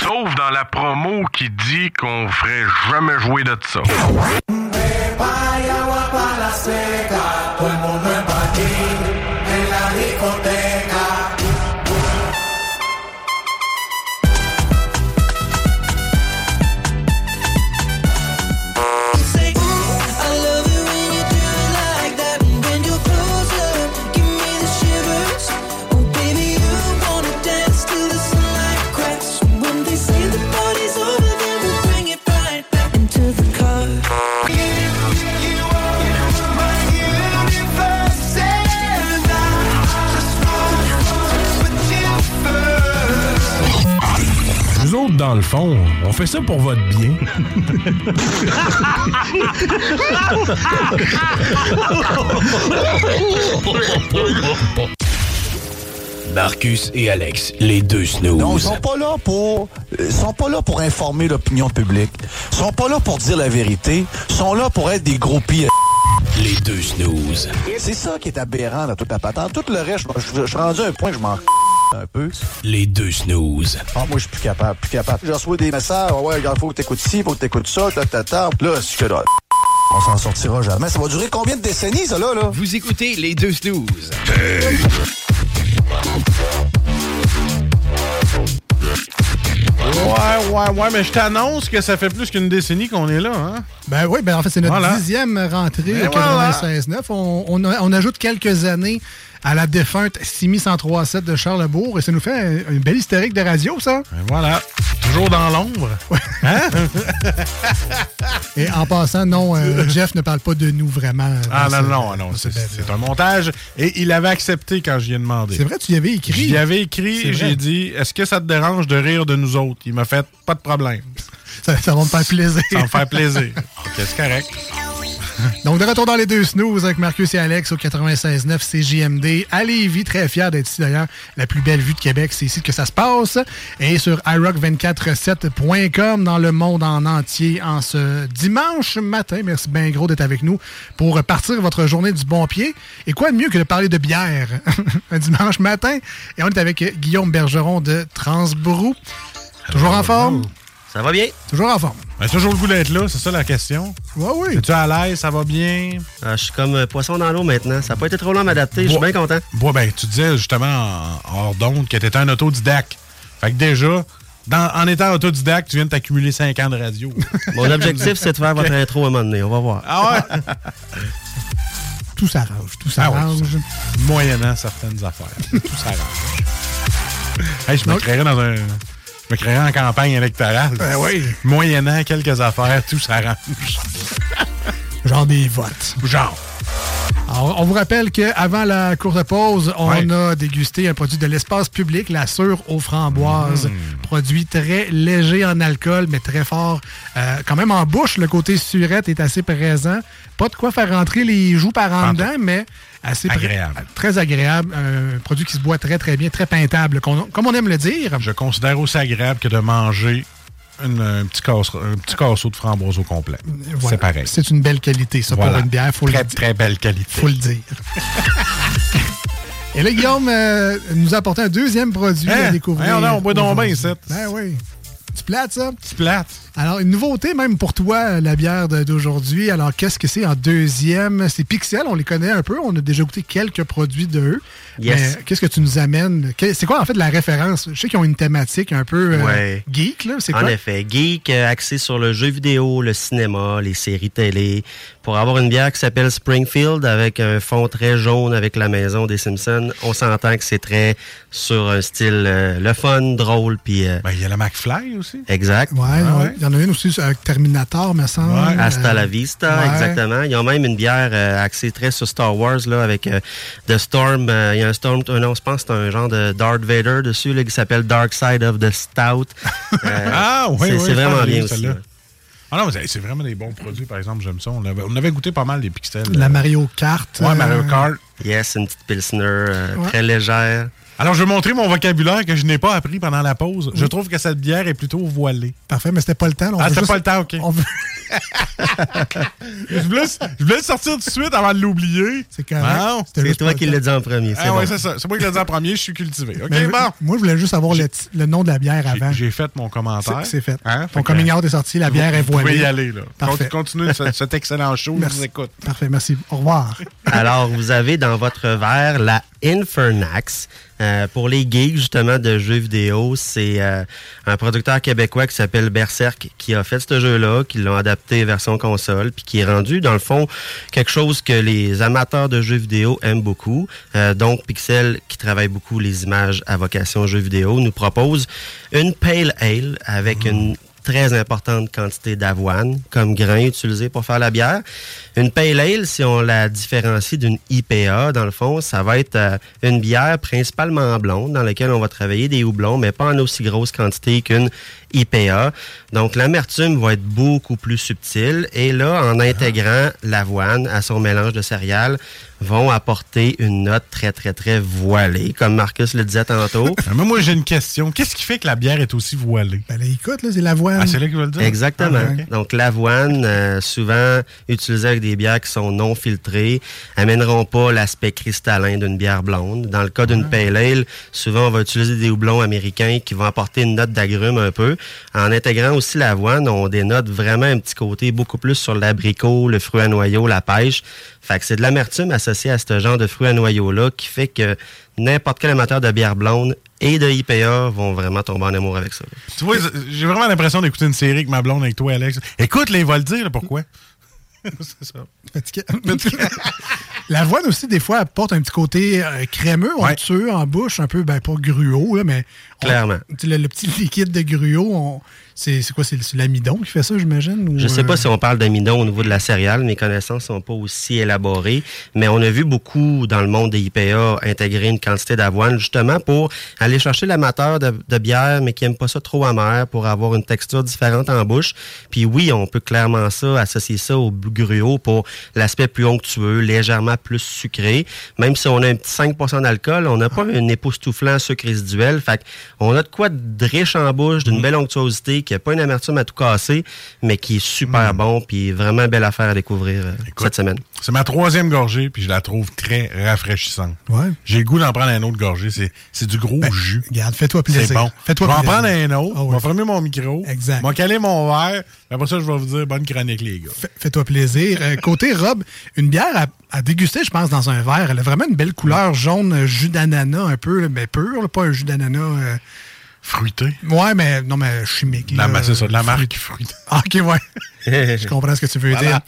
Sauf dans la promo qui dit qu'on ferait jamais jouer de ça. Fait ça pour votre bien. Marcus et Alex, les deux snooze. Non, ils sont pas là pour ils sont pas là pour informer l'opinion publique. Ils sont pas là pour dire la vérité. Ils sont là pour être des gros pires. Les deux snooze. C'est ça qui est aberrant dans toute la patente. Tout le reste, je, suis rendu à un point que je m'en un peu. Les deux snooze. Ah, moi, je suis plus capable, plus capable. Je reçois des messages, Ah ouais, regarde, faut que t'écoutes ci, faut que t'écoutes ça, ta, ta, ta. Là, c'est que là, on s'en sortira jamais. Ça va durer combien de décennies, ça, là, là? Vous écoutez les deux snooze. Ouais, ouais, ouais, mais je t'annonce que ça fait plus qu'une décennie qu'on est là, hein? Ben oui, ben en fait, c'est notre Voilà. dixième rentrée Ben voilà. 96.9. On, on, a- on ajoute quelques années à la défunte 6137 de Charlebourg et ça nous fait un, un bel historique de radio, ça. Voilà. Toujours dans l'ombre. Hein? Et en passant, non, euh, Jeff ne parle pas de nous vraiment. Ah non, ce- non, non, c'est un montage. Et il avait accepté quand j'y ai demandé. C'est vrai, tu y avais écrit. J'y avais écrit, vrai. j'ai dit, est-ce que ça te dérange de rire de nous autres? Il m'a fait, pas de problème. Ça, ça va me faire plaisir. Ça va me faire plaisir. ok, c'est correct. Donc, de retour dans les deux snooze avec Marcus et Alex au 96.9 CJMD à Lévis. Très fier d'être ici d'ailleurs. La plus belle vue de Québec, c'est ici que ça se passe. Et sur iRock247.com dans le monde en entier en ce dimanche matin. Merci bien gros d'être avec nous pour partir votre journée du bon pied. Et quoi de mieux que de parler de bière? Un dimanche matin? Et on est avec Guillaume Bergeron de Transbrou. Toujours en forme? Ça va bien? Toujours en forme. Ben, toujours le goût d'être là, c'est ça la question. Ouais, oui. Es-tu à l'aise? Ça va bien? Ah, je suis comme euh, poisson dans l'eau maintenant. Ça n'a pas été trop long à m'adapter. Je suis bien content. Bon, ben, tu disais justement en- hors d'onde que tu étais un autodidacte. Fait que déjà, dans- en étant autodidacte, tu viens de t'accumuler 5 ans de radio. Mon objectif, c'est de faire votre intro à un moment donné. On va voir. Ah ouais? Tout s'arrange. Tout Ah ouais, s'arrange. Moyennant certaines affaires. Tout s'arrange. Hey, je me créerais dans un. Me créerais en campagne électorale. Ben oui. Moyennant quelques affaires, tout s'arrange. Genre des votes. Genre. Alors, on vous rappelle qu'avant la courte pause, on Ouais. a dégusté un produit de l'espace public, la sure aux framboises. Mm. Produit très léger en alcool, mais très fort. Euh, quand même en bouche, le côté surette est assez présent. Pas de quoi faire rentrer les joues par en dedans, mais assez Agréable. très agréable. Un produit qui se boit très, très bien, très peintable, comme on aime le dire. Je considère aussi agréable que de manger une- un, petit casse- un petit casseau de framboise au complet. Voilà. C'est pareil. C'est une belle qualité, ça, Voilà. pour une bière. Faut très, le dire. très belle qualité. faut le dire. Et là, Guillaume euh, nous a apporté un deuxième produit Hein? à découvrir. Hein, on on boit donc bien. Ben oui. Tu plates, ça? Tu plates. Alors, une nouveauté même pour toi, la bière de- d'aujourd'hui. Alors, qu'est-ce que c'est en deuxième? C'est Pixel, on les connaît un peu. On a déjà goûté quelques produits d'eux. Yes. Mais qu'est-ce que tu nous amènes? C'est quoi, en fait, la référence? Je sais qu'ils ont une thématique un peu euh, Ouais. geek, là. C'est En quoi? effet, geek euh, axé sur le jeu vidéo, le cinéma, les séries télé, pour avoir une bière qui s'appelle Springfield avec un fond très jaune avec la maison des Simpsons. On s'entend que c'est très sur un style euh, le fun, drôle, puis euh, Ben, il y a le McFly aussi. exact. Ouais, ouais. Il y en a une aussi avec Terminator, me semble. Ouais. Hasta Euh, la vista, ouais. exactement. Ils ont même une bière euh, axée très sur Star Wars là, avec euh, The Storm. euh, Il y a un Storm, euh, non, je pense que c'est un genre de Darth Vader dessus là, qui s'appelle Dark Side of the Stout. Euh, Ah, oui, c'est oui. c'est je vraiment bien aussi. là. Ah non, c'est vraiment des bons produits, par exemple, j'aime ça. On avait, on avait goûté pas mal des pixels. La Mario Kart. Ouais, Mario euh, Kart. Yes, une petite pilsner euh, Ouais. très légère. Alors, je vais montrer mon vocabulaire que je n'ai pas appris pendant la pause. Je trouve que cette bière est plutôt voilée. Parfait, mais c'était pas le temps. là. On Ah, c'était juste- pas le temps, OK. on veut- je, voulais, je voulais sortir tout de suite avant de l'oublier. C'est correct. Ah, C'était C'est toi qui l'as dit en premier. C'est ah bon. ouais, c'est ça. C'est moi qui l'ai dit en premier, je suis cultivé. OK, Mais bon. Moi, je voulais juste avoir le, nom de la bière avant. J'ai fait mon commentaire. C'est fait. Hein? Ton que, coming out est sorti, la bière est Vous pouvez voilée. y aller, là. Parfait. Continuez ce- cet excellent show. Je Merci. vous écoute. Parfait, merci. Au revoir. Alors, vous avez dans votre verre la Infernax. Euh, pour les geeks, justement, de jeux vidéo, c'est euh, un producteur québécois qui s'appelle Berserk qui a fait ce jeu-là, qui l'a adapté version console, puis qui est rendu, dans le fond, quelque chose que les amateurs de jeux vidéo aiment beaucoup. Euh, donc, Pixel, qui travaille beaucoup les images à vocation jeux vidéo, nous propose une Pale Ale avec une très importante quantité d'avoine comme grain utilisé pour faire la bière. Une pale ale, si on la différencie d'une IPA, dans le fond, ça va être euh, une bière principalement blonde dans laquelle on va travailler des houblons, mais pas en aussi grosse quantité qu'une IPA. Donc, l'amertume va être beaucoup plus subtile. Et là, en intégrant l'avoine à son mélange de céréales, vont apporter une note très, très, très voilée, comme Marcus le disait tantôt. Mais moi, j'ai une question. Qu'est-ce qui fait que la bière est aussi voilée? Ben, là, écoute, là, c'est l'avoine. Ah, c'est là que je veux le dire? Exactement. Ah, ok. Donc, l'avoine, euh, souvent utilisée avec des bières qui sont non filtrées, amèneront pas l'aspect cristallin d'une bière blonde. Dans le cas d'une Ah. pale ale, souvent, on va utiliser des houblons américains qui vont apporter une note d'agrumes un peu. En intégrant aussi l'avoine, on dénote vraiment un petit côté beaucoup plus sur l'abricot, le fruit à noyau, la pêche. Fait que c'est de l'amertume associée à ce genre de fruits à noyau-là qui fait que n'importe quel amateur de bière blonde et de IPA vont vraiment tomber en amour avec ça. Tu vois, j'ai vraiment l'impression d'écouter une série avec ma blonde avec toi, Alex. Écoute, les va le dire, pourquoi? c'est ça. L'avoine aussi, des fois, apporte un petit côté euh, crémeux, onctueux en bouche, un peu, ben pas gruau, là, mais. On- Clairement. tu sais, le, le petit liquide de gruau, on- c'est c'est quoi? C'est l'amidon qui fait ça, j'imagine? Je sais euh, pas si on parle d'amidon au niveau de la céréale. Mes connaissances sont pas aussi élaborées. Mais on a vu beaucoup dans le monde des IPA intégrer une quantité d'avoine justement pour aller chercher l'amateur de, de bière, mais qui aime pas ça trop amer pour avoir une texture différente en bouche. Puis oui, on peut clairement ça, associer ça au gruau pour l'aspect plus onctueux, légèrement plus sucré. Même si on a un petit 5% d'alcool, on n'a pas un époustouflant sucre résiduel. Fait on a de quoi de riche en bouche, d'une belle onctuosité, qui n'a pas une amertume à tout casser, mais qui est super bon, puis vraiment belle affaire à découvrir euh, cette semaine. C'est ma troisième gorgée, puis je la trouve très rafraîchissante. Ouais. Ben, J'ai le goût d'en prendre un autre gorgée. C'est, c'est du gros jus. Regarde, fais-toi plaisir. C'est bon. Fais-toi je vais en plaisir. prendre un autre. Ah. Je vais fermer mon micro. Exact. Je vais caler mon verre. Après ça, je vais vous dire bonne chronique, les gars. Fais- Fais-toi plaisir. Euh, côté Rob, une bière à, à déguster, je pense, dans un verre. Elle a vraiment une belle couleur jaune, euh, jus d'ananas un peu, mais pur, là, pas un jus d'ananas. euh, Fruité. Ouais, mais non, mais chimique. La, c'est ça, de la marque fruitée. Ah, ok, ouais. je comprends ce que tu veux Voilà. dire.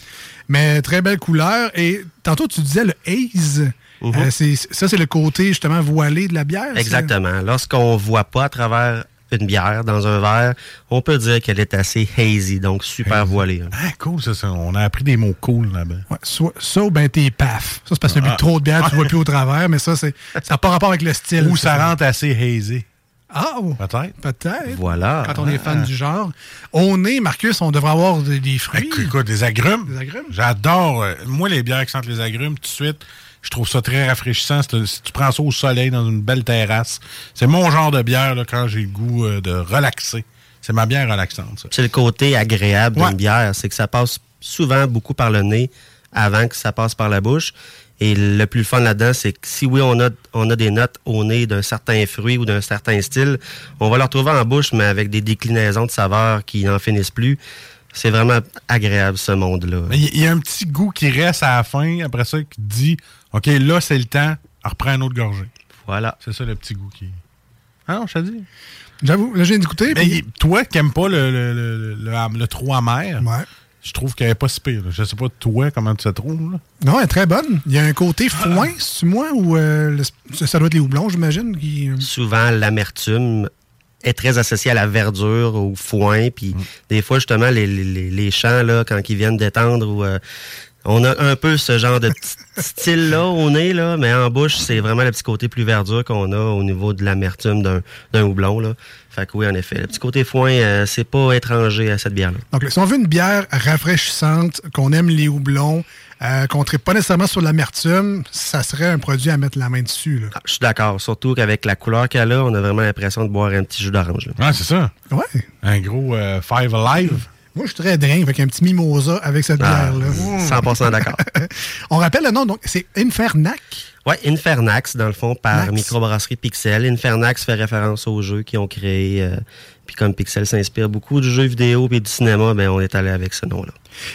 Mais très belle couleur. Et tantôt, tu disais le haze. Mhm. Euh, ça, c'est le côté justement voilé de la bière. Exactement. Lorsqu'on voit pas à travers une bière dans un verre, on peut dire qu'elle est assez hazy, donc super voilée. hein. Ah, cool, ça, ça. On a appris des mots cool là-bas. Ouais, ou ben t'es paf. Ça, c'est parce que Ah. trop de bière, tu vois plus au travers, mais ça, c'est ça n'a pas rapport avec le style. Ou ça rentre assez hazy. Ah, oh, Peut-être. peut-être. Voilà. Quand on est fan Ah. du genre. Au nez, Marcus, on devrait avoir des, des fruits. Écoute, écoute, des agrumes. Des agrumes. J'adore. euh, moi, les bières qui sentent les agrumes, tout de suite, je trouve ça très rafraîchissant. Si tu prends ça au soleil, dans une belle terrasse, c'est mon genre de bière là, quand j'ai le goût euh, de relaxer. C'est ma bière relaxante. C'est le côté agréable Ouais. d'une bière, c'est que ça passe souvent beaucoup par le nez avant que ça passe par la bouche. Et le plus fun là-dedans, c'est que si oui, on a, on a des notes au nez d'un certain fruit ou d'un certain style, on va le retrouver en bouche, mais avec des déclinaisons de saveurs qui n'en finissent plus. C'est vraiment agréable, ce monde-là. Il y, a un petit goût qui reste à la fin, après ça, qui dit OK, là, c'est le temps, reprends un autre gorgée. Voilà. C'est ça le petit goût qui. Ah non, je te dis. J'avoue, là, j'ai d'écouter. Mais toi qui n'aimes pas le, le, le, le- le trop amer, je trouve qu'elle n'est pas si pire. Je sais pas, toi, comment tu te trouves. Là? Non, elle est très bonne. Il y a un côté foin, c'est moi, ou euh, ça, doit être les houblons, j'imagine. Qui... euh, souvent l'amertume est très associée à la verdure, au foin, puis des fois justement les, les, les- les champs là, quand ils viennent d'étendre, ou, euh, on a un peu ce genre de petit style là au nez là, mais en bouche c'est vraiment le petit côté plus verdure qu'on a au niveau de l'amertume d'un d'un houblon là. Fait que oui en effet, le petit côté foin euh, c'est pas étranger à cette bière là. Donc, si on veut une bière rafraîchissante, qu'on aime les houblons, euh, qu'on ne traite pas nécessairement sur l'amertume, ça serait un produit à mettre la main dessus. Là. Je suis d'accord, surtout qu'avec la couleur qu'elle a, on a vraiment l'impression de boire un petit jus d'orange. Ouais, c'est ça. Ouais. Un gros euh, Five Alive. Moi, je suis très drink avec un petit mimosa avec cette Ah, bière-là. 100% d'accord. On rappelle le nom, donc c'est Infernac. Oui, Infernax, dans le fond, par microbrasserie Pixel. Infernax fait référence aux jeux qu'ils ont créés. euh, puis comme Pixel s'inspire beaucoup du jeu vidéo et du cinéma, ben on est allé avec ce nom-là.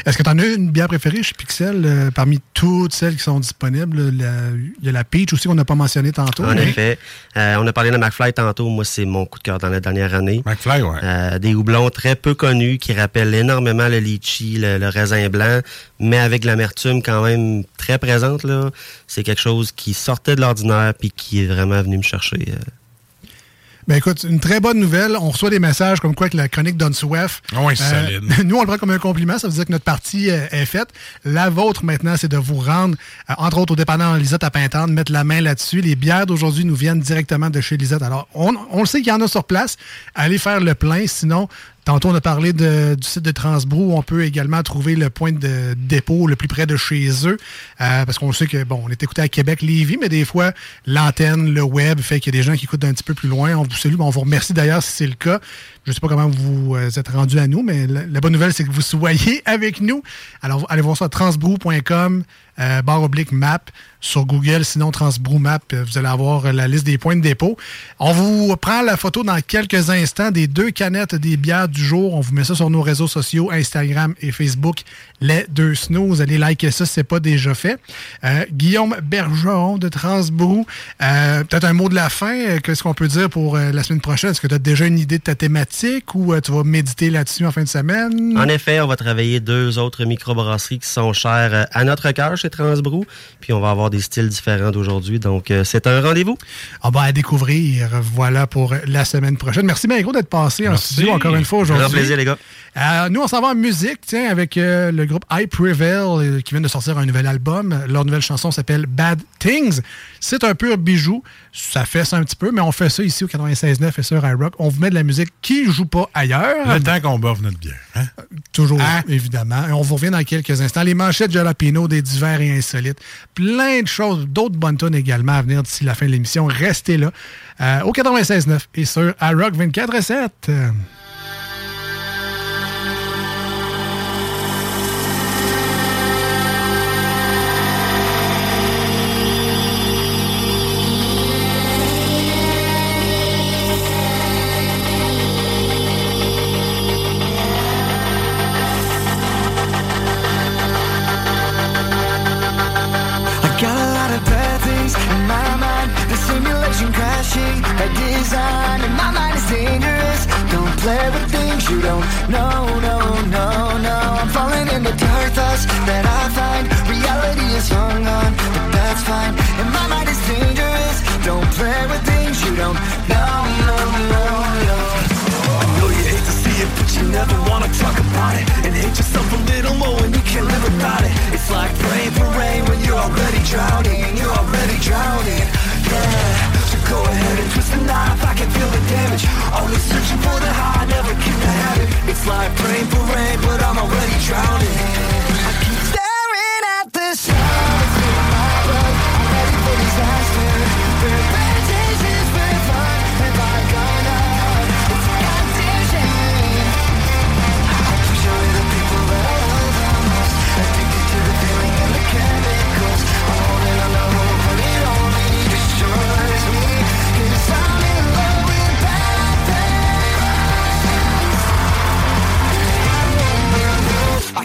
Est-ce que tu en as une bière préférée chez Pixel euh, parmi toutes celles qui sont disponibles? La- Il y a la Peach aussi qu'on n'a pas mentionné tantôt. En mais- effet, euh, on a parlé de McFly tantôt. Moi, c'est mon coup de cœur dans la dernière année. McFly, ouais. Euh, des houblons très peu connus qui rappellent énormément le litchi, le, le raisin blanc, mais avec l'amertume quand même très présente. là. C'est quelque chose qui sortait de l'ordinaire puis qui est vraiment venu me chercher. Euh. Ben écoute, une très bonne nouvelle. On reçoit des messages comme quoi que la chronique donne soif. Ah Oui, solide. Nous, on le prend comme un compliment. Ça veut dire que notre partie euh, est faite. La vôtre, maintenant, c'est de vous rendre, euh, entre autres, au dépanneur Lisette à Pintante, mettre la main là-dessus. Les bières d'aujourd'hui nous viennent directement de chez Lisette. Alors, on, on le sait qu'il y en a sur place. Allez faire le plein. Sinon, Tantôt, on a parlé du site de Transbrou. On peut également trouver le point de dépôt le plus près de chez eux. Euh, parce qu'on sait que, bon, on est écouté à Québec, Lévis, mais des fois, l'antenne, le web fait qu'il y a des gens qui écoutent d'un petit peu plus loin. On vous salue. On vous remercie d'ailleurs si c'est le cas. Je ne sais pas comment vous euh, êtes rendu à nous, mais la, la bonne nouvelle, c'est que vous soyez avec nous. Alors, allez voir ça à transbrou.com, euh, barre oblique map sur Google, sinon Transbrou Map, euh, vous allez avoir euh, la liste des points de dépôt. On vous prend la photo dans quelques instants des deux canettes des bières du jour. On vous met ça sur nos réseaux sociaux, Instagram et Facebook, les deux snooze. Allez liker ça si ce n'est pas déjà fait. Guillaume Bergeron de Transbrou, peut-être un mot de la fin. Qu'est-ce qu'on peut dire pour la semaine prochaine? Est-ce que tu as déjà une idée de ta thématique ou tu vas méditer là-dessus en fin de semaine? En effet, on va travailler deux autres microbrasseries qui sont chères à notre cœur chez Transbrou. Puis on va avoir des styles différents d'aujourd'hui. Donc, euh, c'est un rendez-vous. Ah ben, à découvrir. Voilà pour la semaine prochaine. Merci bien gros d'être passé en studio encore une fois aujourd'hui. Grand plaisir, les gars. Euh, nous, on s'en va en musique, tiens, avec euh, le groupe I Prevail, euh, qui vient de sortir un nouvel album. Leur nouvelle chanson s'appelle Bad Things. C'est un pur bijou. Ça fait ça un petit peu, mais on fait ça ici au 96.9 et sur iRock. On vous met de la musique qui joue pas ailleurs. Le temps qu'on boive notre bière. Hein? Toujours, ah. évidemment. Et on vous revient dans quelques instants. Les manchettes de Jalapino, des divers et insolites. Plein de choses, d'autres bonnes tonnes également à venir d'ici la fin de l'émission. Restez là au 96.9 et sur iRock 24/7. You no, no, no. I'm falling into dark thoughts that I find. Reality is hung on, but that's fine. And my mind is dangerous. Don't play with things you don't know, no, no, no. I know you hate to see it, but you never wanna talk about it. And hate yourself a little more when you can't live without it. It's like praying for rain when you're already drowning. And you're already drowning. Yeah. So go ahead and twist the knife. I can feel the damage. Always searching for the high, never life, praying for rain, but I'm already drowning.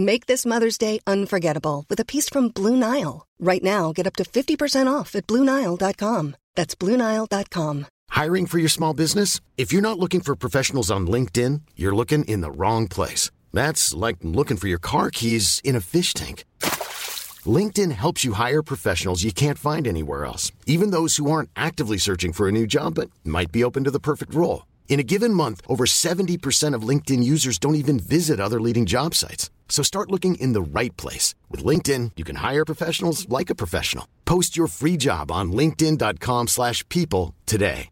Make this Mother's Day unforgettable with a piece from Blue Nile. Right now, get up to 50% off at BlueNile.com. That's BlueNile.com. Hiring for your small business? If you're not looking for professionals on LinkedIn, you're looking in the wrong place. That's like looking for your car keys in a fish tank. LinkedIn helps you hire professionals you can't find anywhere else, even those who aren't actively searching for a new job but might be open to the perfect role. In a given month, over 70% of LinkedIn users don't even visit other leading job sites. So start looking in the right place. With LinkedIn, you can hire professionals like a professional. Post your free job on linkedin.com slash people today.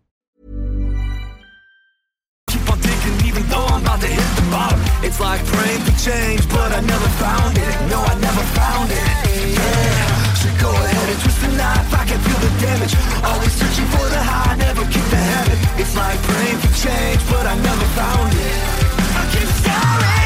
keep on even though I'm about to hit the bottom. It's like praying for change, but I never found it. No, I never found it. Yeah. So go ahead and twist the knife. I can feel the damage. Always searching for the high, never keep the habit. It's like praying for change, but I never found it. I keep staring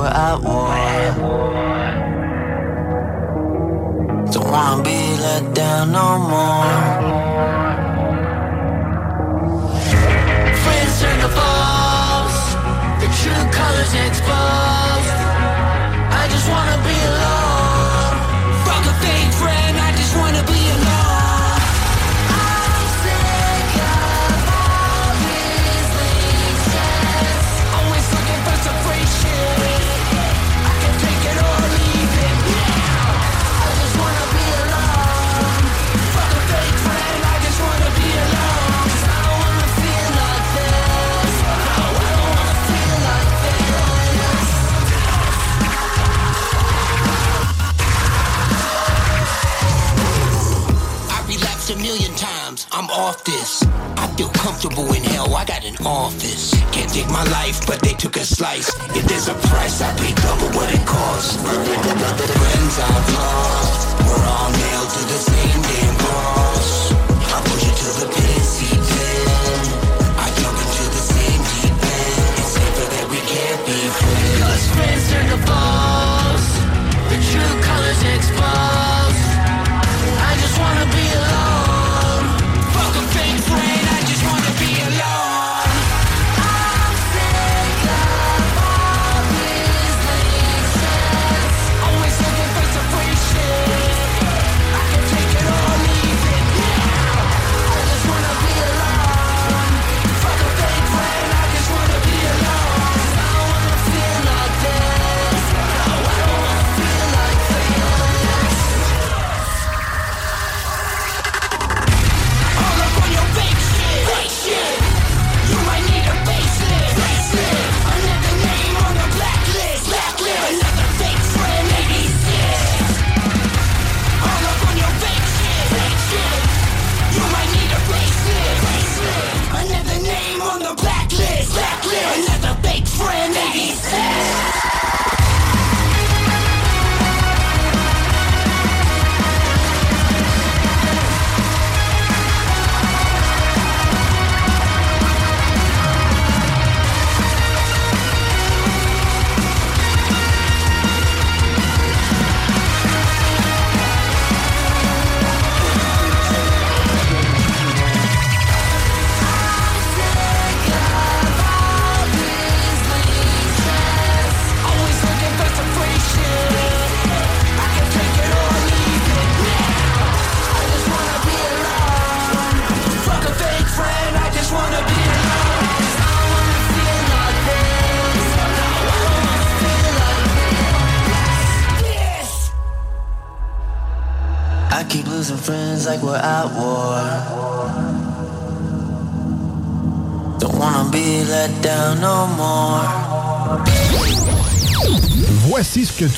we're at war. Don't wanna be let down no more. Friends turn to foes, the true colors exposed.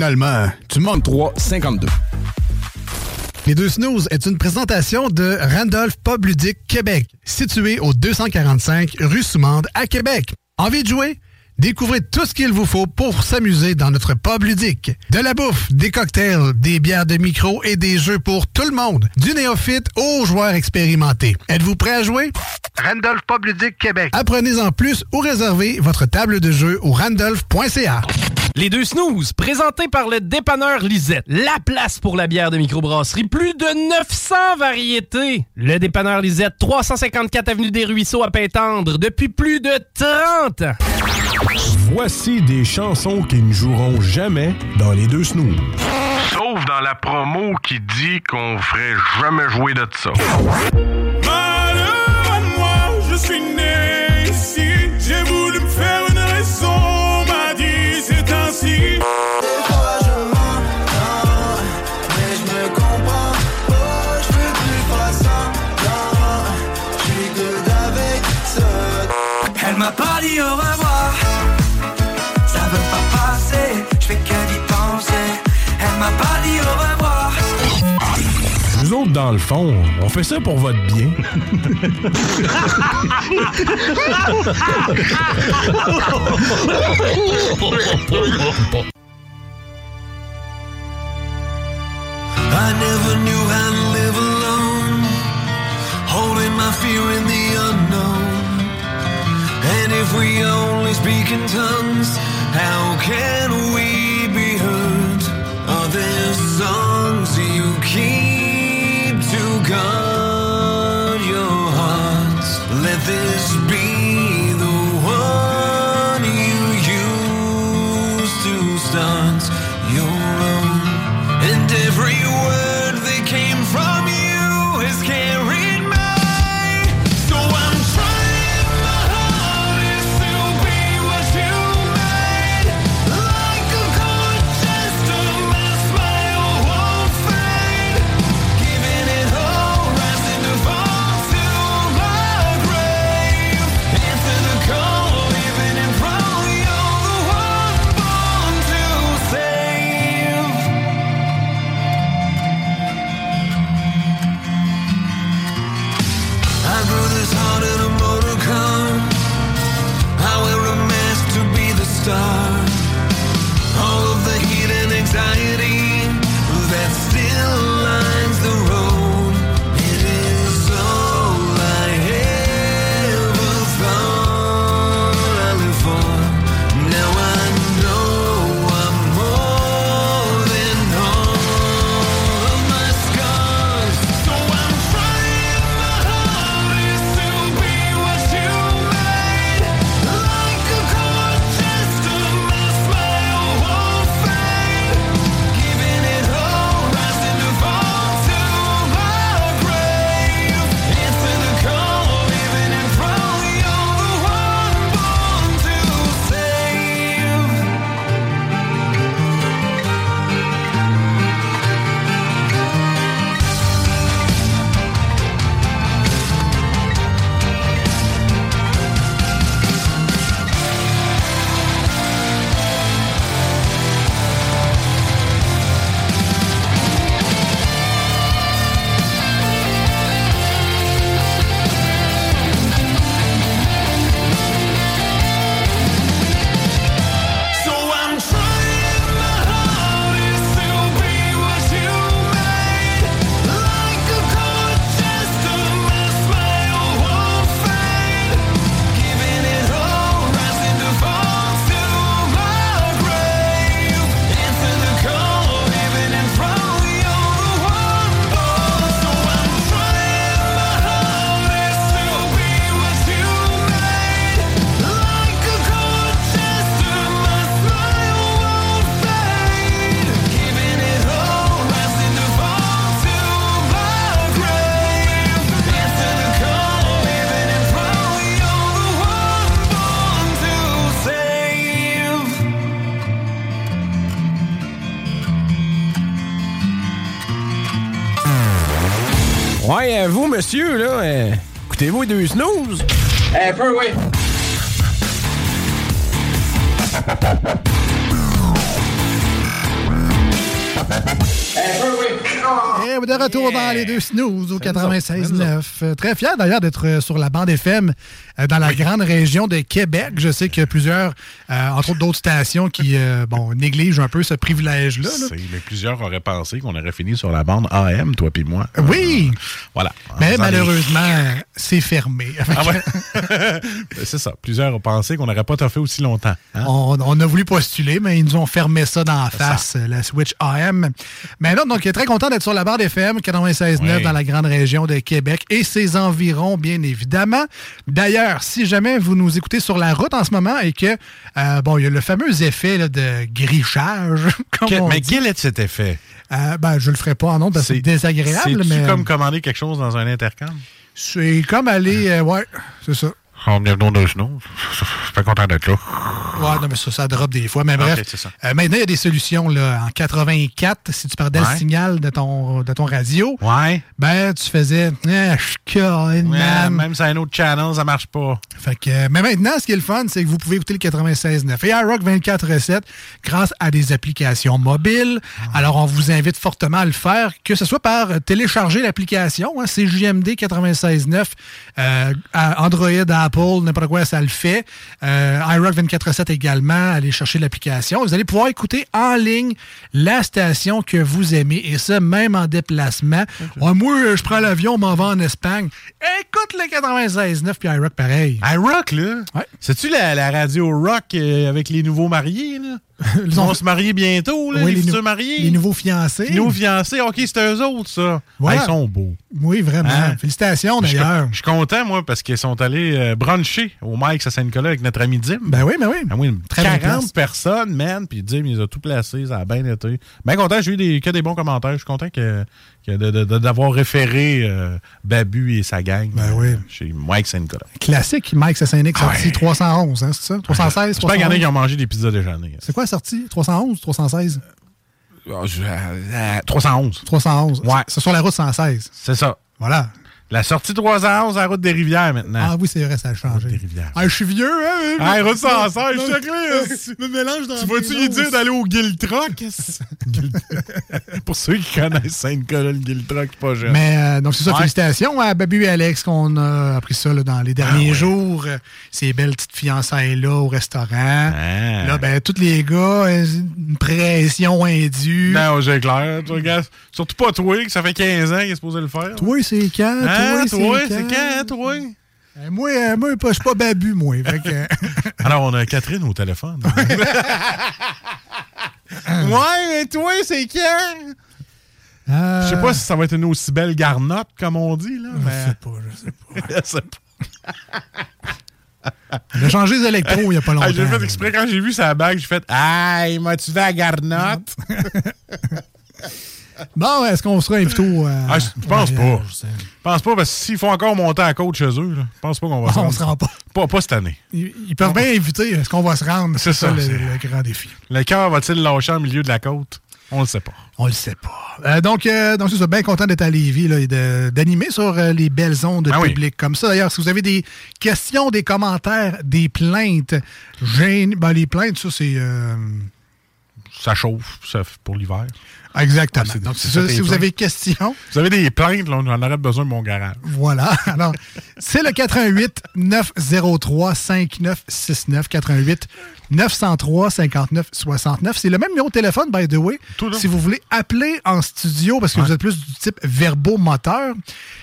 Finalement, tu manques 3,52. Les deux snooze est une présentation de Randolph Pub Ludique Québec, situé au 245 rue Soumande à Québec. Envie de jouer? Découvrez tout ce qu'il vous faut pour s'amuser dans notre pub ludique. De la bouffe, des cocktails, des bières de micro et des jeux pour tout le monde. Du néophyte aux joueurs expérimentés. Êtes-vous prêt à jouer? Randolph Pub Ludique Québec. Apprenez en plus ou réservez votre table de jeu au randolph.ca. Les deux snooze, présentés par le dépanneur Lisette. La place pour la bière de microbrasserie. Plus de 900 variétés. Le dépanneur Lisette, 354 Avenue des Ruisseaux à Pintendre, depuis plus de 30 ans. Voici des chansons qui ne joueront jamais dans les deux snooze. Sauf dans la promo qui dit qu'on ferait jamais jouer de ça. Malheureusement, je suis né dans le fond, on fait ça pour votre bien. I never knew how to live alone, holding my fear in the unknown. And if we only speak in tongues, how can we les deux snooze? Eh, Un peu, oui. De retour dans les deux snooze au 96.9. Euh, Très fier d'ailleurs d'être euh, sur la bande FM euh, dans la grande région de Québec. Je sais qu'il y a plusieurs, euh, entre autres d'autres stations qui euh, bon, négligent un peu ce privilège-là. là. Mais plusieurs auraient pensé qu'on aurait fini sur la bande AM, toi puis moi. Oui! Euh, voilà. Mais les- malheureusement, c'est fermé. Ah ouais? Ben, c'est ça. Plusieurs ont pensé qu'on n'aurait pas toffé aussi longtemps. hein? On, on a voulu postuler, mais ils nous ont fermé ça dans la face, la Switch AM. Mais là, donc, très content d'être sur la FM 96.9 Oui. dans la grande région de Québec et ses environs, bien évidemment. D'ailleurs, si jamais vous nous écoutez sur la route en ce moment et que, euh, bon, il y a le fameux effet là, de grichage, comme Quel- on mais dit. quel est cet effet? Euh, ben, je le ferai pas en nom parce que c'est désagréable, mais comme commander quelque chose dans un intercom? c'est comme aller, euh, ouais, c'est ça. Oh, bienvenue dans Snow. Je suis pas content d'être là. Ouais, non, mais ça, ça drop des fois. Mais bref, c'est euh, maintenant, il y a des solutions. Là, en 84, si tu perdais Ouais. le signal de ton, de ton radio, Ouais. ben, tu faisais Ah, calé, Ouais, man. même sur un autre channel, ça marche pas. Fait que, euh, mais maintenant, ce qui est le fun, c'est que vous pouvez écouter le 96.9 et iRock 24.7 grâce à des applications mobiles. Ah. Alors, on vous invite fortement à le faire, que ce soit par euh, télécharger l'application, hein, c'est JMD 96.9, euh, à Android, Apple, n'importe quoi, ça le fait. Euh, iRock 24.7 également, allez chercher l'application. Vous allez pouvoir écouter en ligne la station que vous aimez, et ça, même en déplacement. Ouais, moi, je prends l'avion, m'en vais en Espagne. Écoute le 96.9 puis iRock pareil. iRock, là? C'est-tu la, la radio rock euh, avec les nouveaux mariés, là? Ils vont se marier bientôt, là, Oui, les, les futurs mariés. les nouveaux fiancés. Les nouveaux fiancés, OK, c'est eux autres, ça. Voilà. Ah, ils sont beaux. Oui, vraiment. Hein? Félicitations, d'ailleurs. je suis content, moi, parce qu'ils sont allés euh, bruncher au Mike à Saint-Nicolas avec notre ami Dim. Ben oui, ben oui. Ah oui, Très bonne 40 place. personnes, man, puis Dim, il les a tout placés, ça a bien été. Bien content, j'ai eu des, que des bons commentaires. Je suis content que, d'avoir référé euh, Babu et sa gang Ben euh, chez Mike Saint-Nicolas. Classique, Mike Sassanic, sorti 311, hein, c'est ça? 316, J'espère qu'il y en a 311. qui ont mangé des pizzas déjeuner. C'est quoi la sortie? 311 316? Ah, je- euh, 311. 311. Ouais. C'est sur la route 116. C'est ça. Voilà. La sortie 311 à la route des rivières maintenant. Ah oui, c'est vrai, ça a changé. Des rivières. Ah, je suis vieux, hein? Ah, route 116, Non, check non, me mélange dans Tu vas-tu lui dire d'aller au Guild Truck? Pour ceux qui connaissent Saint-Nicolas, le Guild Truck, pas jeune. Mais euh, donc c'est ça, Ouais. félicitations à Babu et Alex qu'on a appris ça là, dans les derniers jours. Ces belles petites fiançailles-là au restaurant. Là, ben, tous les gars, euh, une pression indue. Non, j'ai clair. Tu regardes, surtout pas toi, que ça fait 15 ans qu'il est supposé le faire. Toi, c'est quand? Hein, toi, toi, c'est quand? quand, toi? Euh, moi, euh, moi, je suis pas Babu, moi. Alors, on a Catherine au téléphone. ouais, mais toi, c'est quand? Euh, Je sais pas si ça va être une aussi belle garnotte, comme on dit, là. Je mais... sais pas, je sais pas. Je sais pas. On a changé les électros il y a pas longtemps. Ah, j'ai fait exprès, quand j'ai vu sa bague, j'ai fait Aïe, m'as-tu fait la garnotte? Bon, est-ce qu'on sera invité au. euh, Ah, je pense au pas. Je pense pas, parce que s'ils font encore monter à côte chez eux, là, je pense pas qu'on va Ah, se on rendre. se rend pas. Pas, pas cette année. Ils, ils peuvent bien inviter. Est-ce qu'on va se rendre? C'est ça, le, grand défi. Le cœur va-t-il lâcher en milieu de la côte? On le sait pas. On le sait pas. Euh, donc, euh, donc c'est bien content d'être à Lévis là, et d'animer sur euh, les belles ondes Ah oui. publiques comme ça. D'ailleurs, si vous avez des questions, des commentaires, des plaintes, ben, les plaintes, ça, c'est. euh, Ça chauffe ça, pour l'hiver. Exactement. Ah, donc, ça, si vous avez questions, Vous avez des plaintes, là, on en aurait besoin de mon garage. voilà. Alors, c'est le 88 903 5969 88 903 59 69. C'est le même numéro de téléphone, by the way. Si vous voulez appeler en studio, parce que vous êtes plus du type verbomoteur.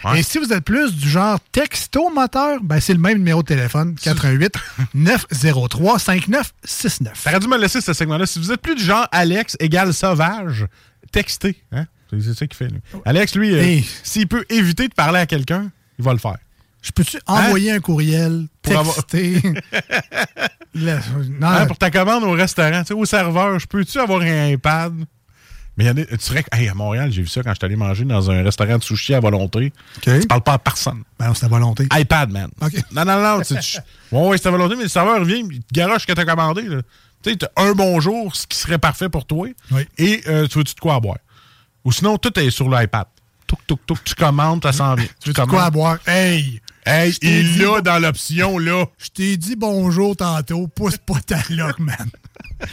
Ouais. Et si vous êtes plus du genre texto-moteur, ben c'est le même numéro de téléphone, 88 903 5969. T'aurais dû me laisser ce segment-là. Si vous êtes plus du genre Alex égale sauvage, textez. Hein? C'est ça qu'il fait, lui. Alex, lui, euh, Hey. s'il peut éviter de parler à quelqu'un, il va le faire. Je peux-tu envoyer un courriel, Hein? Pour avoir- texter? Non, Hein, pour ta commande au restaurant, tu sais, au serveur, je peux-tu avoir un iPad? Mais il y en a, tu serais, hey, à Montréal, j'ai vu ça quand je suis allé manger dans un restaurant de sushi à volonté. Tu parles pas à personne. Ben c'est à volonté. iPad, man. Non, non, non. tu- tu- ouais, ouais, c'est à volonté, mais le serveur vient, il te garoche ce que t'as commandé. là. Tu sais, un bonjour, ce qui serait parfait pour toi. Et euh, tu veux-tu de quoi à boire? Ou sinon, tout est sur l'iPad. Touk, touk, touk, tu commandes, ça s'en vient. Tu veux de quoi à boire? Hey! Hey, il bon- dans l'option, là. Je t'ai dit bonjour tantôt, pousse pas ta loque, man.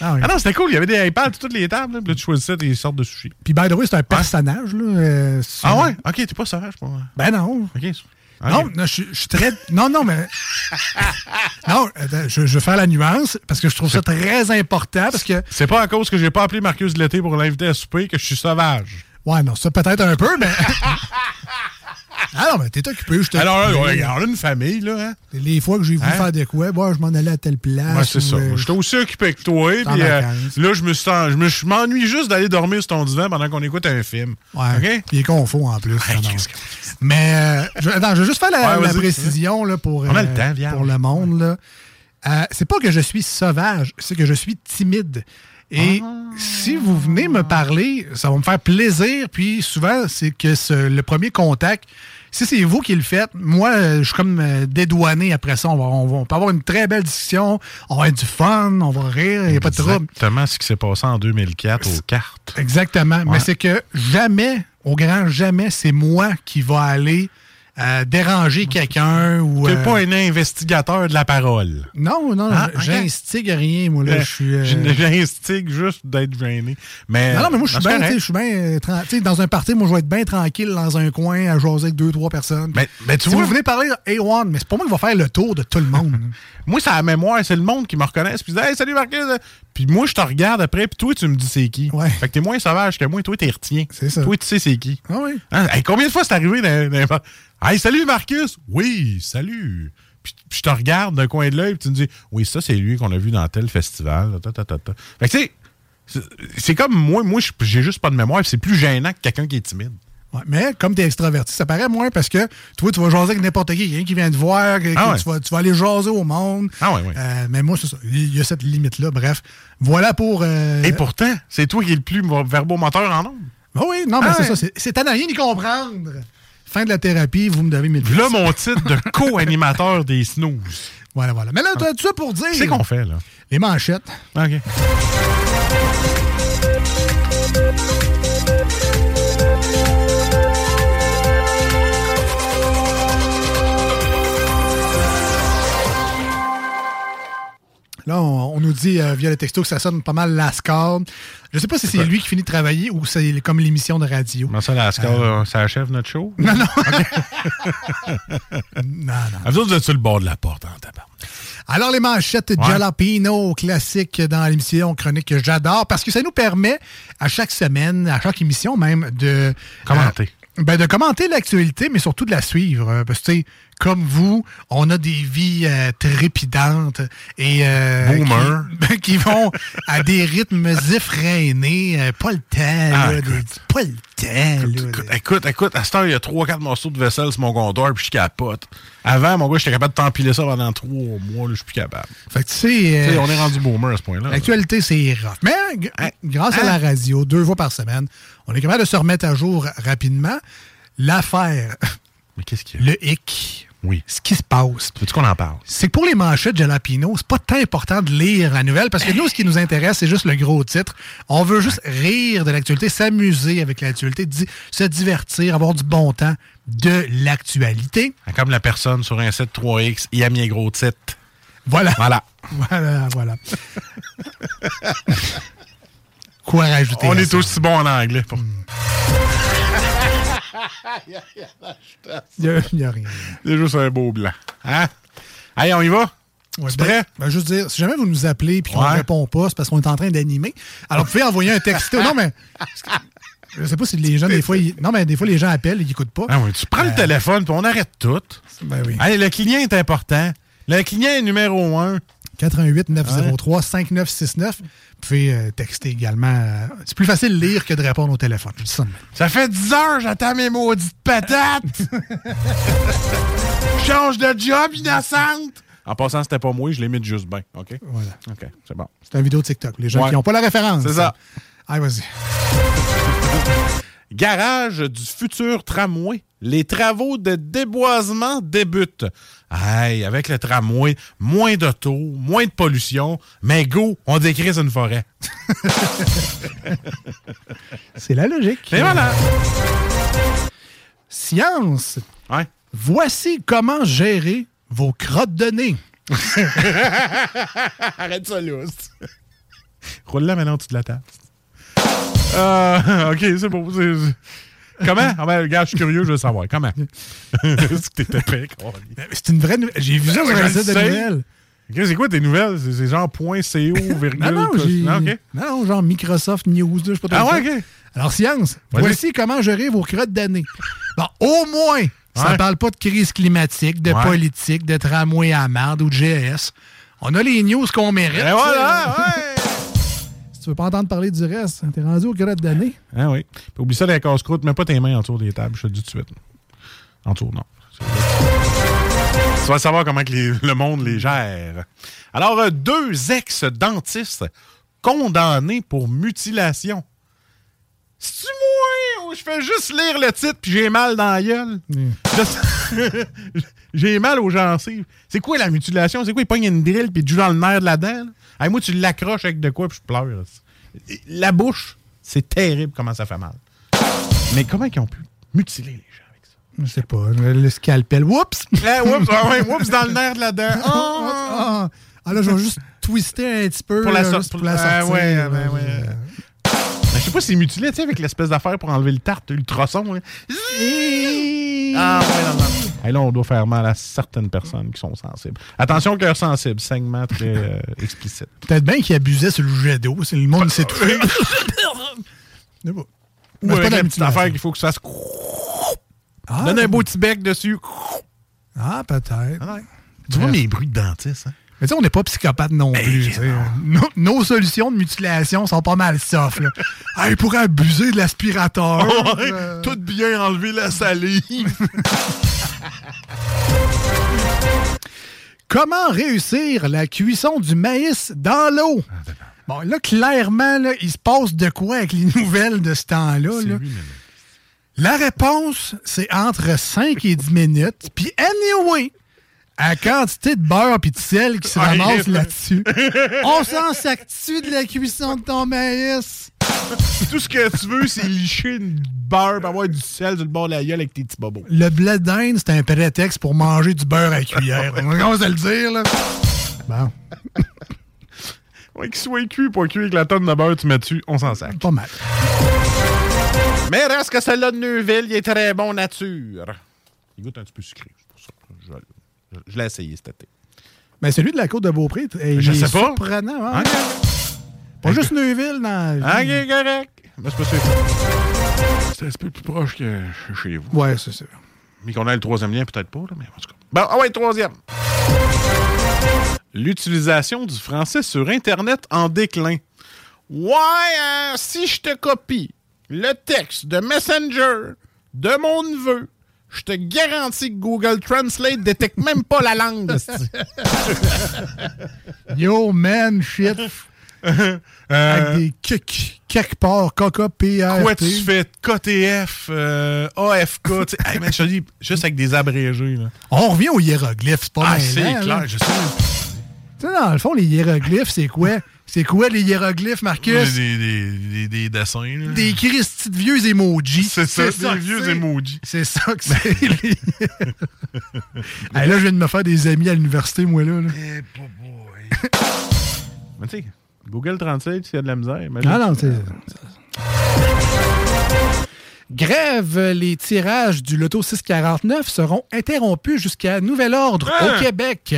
Ah, oui. Ah non, c'était cool. Il y avait des iPads sur toutes les tables. Là, puis là, tu choisissais tes sortes de sushis. Puis, by the way, c'est un personnage, là. euh, Ah ouais? Ok, t'es pas sauvage, pour moi. Ben non. Ok. Non, non, je suis- je suis très. Non, non, mais. non, je vais faire la nuance parce que je trouve ça très important parce que. C'est pas à cause que j'ai pas appelé Marcus l'été pour l'inviter à souper que je suis sauvage. Ouais, non, ça peut-être un peu, mais. ah non, mais t'es occupé, je te. Alors là, a une famille, là. Hein? Les fois que j'ai voulu Hein? faire de quoi, bon, je m'en allais à telle place. Ouais, c'est ça. euh, J'étais aussi occupé que toi. Puis euh, là, je me sens, je me- je m'ennuie juste d'aller dormir sur ton divan pendant qu'on écoute un film. Ouais. OK? Puis il est confort en plus. non. Mais euh, je, attends, je vais juste faire la, Ouais, la vas-y. précision là, pour, On a euh, le temps, vierge. pour le monde. là. Euh, c'est pas que je suis sauvage, c'est que je suis timide. Et Ah. si vous venez me parler, ça va me faire plaisir. Puis souvent, c'est que ce- le premier contact, si c'est vous qui le faites, moi, euh, je suis comme euh, dédouané après ça. On, va, on, va- on peut avoir une très belle discussion, on va avoir du fun, on va rire, il n'y a pas de trouble. Exactement ce qui s'est passé en 2004 aux cartes. Exactement. Ouais. Mais c'est que jamais, au grand jamais, c'est moi qui va aller euh, déranger quelqu'un ou. T'es euh, pas un investigateur de la parole. Non, non, Ah, j'instigue rien, moi, là. Euh, Je suis. j'ai- J'instigue juste d'être gêné. Mais, Non, non, mais moi, je suis bien, tu sais, correct. je suis bien, tran- tu sais, dans un party, moi, je vais être bien tranquille dans un coin à jaser avec deux, trois personnes. Mais, mais tu si vois, vous venez parler A1, mais c'est pas moi qui va faire le tour de tout le monde. moi, c'est la mémoire, c'est le monde qui me reconnaisse. Puis, hey, salut Marcus. Puis, moi, je te regarde après, puis toi, tu me dis c'est qui. Fait que t'es moins sauvage que moi, toi, t'es retien. C'est ça. Toi, tu sais c'est qui. Ah oui. Hein? Hey, combien de fois c'est arrivé dans, dans- Hey, salut Marcus! Oui, salut! Puis, puis je te regarde d'un coin de l'œil, puis tu me dis, oui, ça, c'est lui qu'on a vu dans tel festival. ta, ta, ta, ta. Fait que, tu sais, c'est- comme moi, moi, j'ai juste pas de mémoire, c'est plus gênant que quelqu'un qui est timide. Ouais, mais comme tu es extraverti, ça paraît moins parce que toi, tu vas jaser avec n'importe qui. Quelqu'un qui vient te voir, que- Ah ouais. tu, vas, tu vas aller jaser au monde. Ah ouais. Euh, mais moi, c'est ça. Il y a cette limite-là. Bref, voilà pour. euh, Et pourtant, c'est toi qui es le plus verbomoteur en nombre. Ah oui, non, mais Ah c'est ça. c'est- C'est à rien d'y comprendre. Fin de la thérapie, vous me devez mille Là, pièces. mon titre de co-animateur des snooze. Voilà, voilà. Mais là, tu as tout ça pour dire. C'est qu'on fait, là. Les manchettes. OK. Là, on, on nous dit euh, via le texto que ça sonne pas mal Lascar. Je sais pas si c'est lui qui finit de travailler ou c'est comme l'émission de radio. Comment ça, la score, euh, ça achève notre show? Non, non. non, non. Vous autres, vous êtes sur le bord de la porte, hein, tabarnak. Alors, les manchettes Ouais. Jalapino classiques dans l'émission chronique que j'adore parce que ça nous permet à chaque semaine, à chaque émission même, de Commenter. euh, ben, de commenter l'actualité, mais surtout de la suivre. euh, Parce que, tu sais, comme vous, on a des vies euh, trépidantes et euh, Boomer. qui, qui vont à des rythmes effrénés. euh, pas le temps, Ah, là, des- pas le temps. là, Écoute, écoute, écoute, à cette heure, il y a 3-4 morceaux de vaisselle sur mon comptoir, puis je capote. Avant, mon gars, j'étais capable de t'empiler ça pendant 3 mois, là, je suis plus capable. Fait que, tu sais, euh, on est rendu boomer à ce point-là. L'actualité, c'est rough. Mais g- grâce à la radio, deux fois par semaine, on est capable de se remettre à jour rapidement. L'affaire, Mais qu'est-ce qu'il y a? le hic, Oui. ce qui se passe, Veux-tu qu'on en parle? c'est que pour les manchettes Jalapino, c'est pas tant important de lire la nouvelle parce que nous, ce qui nous intéresse, c'est juste le gros titre. On veut juste rire de l'actualité, s'amuser avec l'actualité, se divertir, avoir du bon temps de l'actualité. Comme la personne sur un 7 3X, il a mis un gros titre. Voilà. Voilà. Voilà, voilà. Quoi rajouter? On est aussi bon en anglais. pour- Il y a, rien. C'est juste un beau blanc. Hein? Allez, on y va? Ouais, ben- prêt? ben, juste dire, si jamais vous nous appelez et qu'on ne Ouais. répond pas, c'est parce qu'on est en train d'animer. Alors, vous pouvez envoyer un texto. non, mais. Je sais pas si les gens, des fois, ils- non, mais des fois, les gens appellent et ils n'écoutent pas. Ah oui, tu prends le téléphone puis on arrête tout. Ben oui. Allez, le client est important. Le client est numéro un. 88 903 5969. Vous pouvez euh, texter également. euh, c'est plus facile de lire que de répondre au téléphone. Je dis ça de. Ça fait 10 heures, j'attends mes maudites patates. Change de job, innocente. En passant, c'était pas moi, je l'ai mis de juste bien. OK? Voilà. OK, c'est bon. C'est une vidéo TikTok. Les gens Ouais. qui n'ont pas la référence. C'est ça. Allez, vas-y. Garage du futur tramway. Les travaux de déboisement débutent. Aïe, avec le tramway, moins d'auto, moins de pollution, mais go, on décrise une forêt. C'est la logique. Et voilà. Science. Ouais. Voici comment gérer vos crottes de nez. Arrête ça, lousse. Roule-la maintenant au-dessus de la table. Euh, ok, c'est bon. c'est- Comment? Ah ben, regarde, je suis curieux, je veux savoir. Comment? Est-ce que t'étais prêt? C'est une vraie nouvelle. J'ai vu ça sur un site de nouvelles. C'est quoi tes nouvelles? C'est genre point .co, virgule... Non, j'ai- non, non, genre Microsoft News, je sais pas trop Ah ouais, ok. Alors, science, voici comment gérer vos crottes d'année. Bon, au moins, ça Ouais. ne parle pas de crise climatique, de Ouais. politique, de tramway à marde ou de GS. On a les news qu'on mérite. Et voilà, ouais! Tu veux pas entendre parler du reste, t'es rendu aux crottes d'année. Ah oui. Puis oublie ça, les casse-croûte, mets pas tes mains autour des tables, je te le dis tout de suite. En dessous, non. Tu vas savoir comment que les- le monde les gère. Alors, euh, deux ex-dentistes condamnés pour mutilation. C'est-tu moins où je fais juste lire le titre puis j'ai mal dans la gueule? Je- j'ai mal aux gencives. C'est quoi la mutilation? C'est quoi? Il pogne une drill puis joue dans le nerf de la dent? Hey, moi, tu l'accroches avec de quoi puis je pleure. La bouche, c'est terrible comment ça fait mal. Mais comment ils ont pu mutiler les gens? Je sais pas. Le, scalpel. Oups! Eh, oups, ah ouais, oups, dans le nerf de la dent. Oh! Ah, ah, là, je vais juste twister un petit peu. Pour la, juste pour la Ah, sortir. ouais, ben, ouais. Ben, je sais pas si c'est mutilé, tu sais, avec l'espèce d'affaire pour enlever le tarte ultrason. Ah, ouais, non, non. Hey, là, on doit faire mal à certaines personnes qui sont sensibles. Attention, cœur sensible, saignement très euh, explicite. Peut-être bien qu'il abusait sur le jet d'eau. C'est le monde s'est tout fait. Mais bon. Ou c'est avec pas la petite mutilation. affaire qu'il faut que ça se... Ah, Donne un beau petit bec dessus. Ah, peut-être. Tu vois mes bruits de dentiste, hein? Mais tu sais, on n'est pas psychopathe non plus. tu sais. Nos, nos solutions de mutilation sont pas mal soft. Là. Ah, il pourrait abuser de l'aspirateur. Ouais, Euh, Tout bien enlever la salive. Comment réussir la cuisson du maïs dans l'eau? Bon, là, clairement, là, il se passe de quoi avec les nouvelles de ce temps-là? là? La réponse, c'est entre 5 et 10 minutes. Puis, anyway, à quantité de beurre puis de sel qui se ramasse là-dessus, on s'en sac-tu de la cuisson de ton maïs? Tout ce que tu veux, c'est licher une beurre, avoir du sel sur le bord de la gueule avec tes petits bobos. Le blé d'Inde, c'est un prétexte pour manger du beurre à cuillère. On commence à le dire, là. Bon, Ouais, qu'il soit cuit, pas cuit, avec la tonne de beurre tu mets dessus, on s'en sac. pas mal. Mais reste que celle-là de Neuville, il est très bon nature. Il goûte un petit peu sucré, c'est pour ça. Je, je- je l'ai essayé cet été. Mais celui de la côte de Beaupré, il Je est sais pas. surprenant. hein? Pas juste Neuville dans. Ok, correct. Mais c'est pas sûr. C'est un peu plus proche que chez vous. Ouais, c'est ça. Mais qu'on a le troisième lien, peut-être pas, là, mais en tout cas. Bon, ah ouais, troisième. L'utilisation du français sur Internet en déclin. Ouais, hein, si je te copie le texte de Messenger de mon neveu, je te garantis que Google Translate détecte même pas la langue. Yo, man, shit. Avec des kicks, quelque part, caca, PR. Quoi tu fais? KTF, euh, AFK. Hey, man, je te dis, juste avec des abrégés. Là. On revient aux hiéroglyphes, c'est pas Ah, c'est hein, clair, là. je sais. Tu sais, dans le fond, les hiéroglyphes, c'est quoi? C'est quoi les hiéroglyphes, Marcus? Des, des, des, des dessins. Là. Des Christy de vieux emojis. C'est ça, des que vieux c'est. emojis. C'est ça que c'est. les- Hey, là, je viens de me faire des amis à l'université, moi, là. là. Mais tu sais, Google Translate, s'il y a de la misère. imagine. Ah non, c'est. Grève, les tirages du Loto 649 seront interrompus jusqu'à nouvel ordre Hein? au Québec.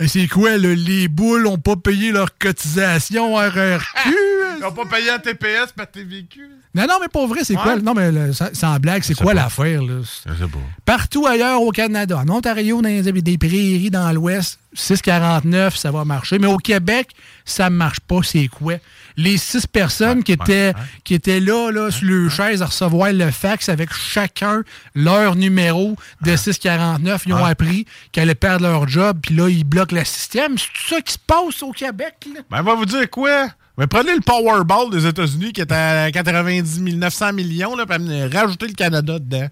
Euh, C'est quoi, là, les boules n'ont pas payé leur cotisation RRQ? Ils n'ont pas payé un TPS par TVQ. non, non, mais pour vrai, c'est Ouais. quoi? Non, mais là, sans sans blague, c'est quoi l'affaire? là? Je sais pas. Partout ailleurs au Canada, en Ontario, dans les- des prairies dans l'Ouest, 6,49, ça va marcher. Mais au Québec, ça ne marche pas. C'est quoi? Les six personnes qui, étaient, qui étaient là, là sur le chaise à recevoir le fax avec chacun leur numéro de 649, ils ont appris qu'ils allaient perdre leur job, puis là, ils bloquent le système. C'est tout ça qui se passe au Québec, là? Ben, on va vous dire quoi? Mais prenez le Powerball des États-Unis qui est à 90 900 millions, là, puis rajoutez le Canada dedans.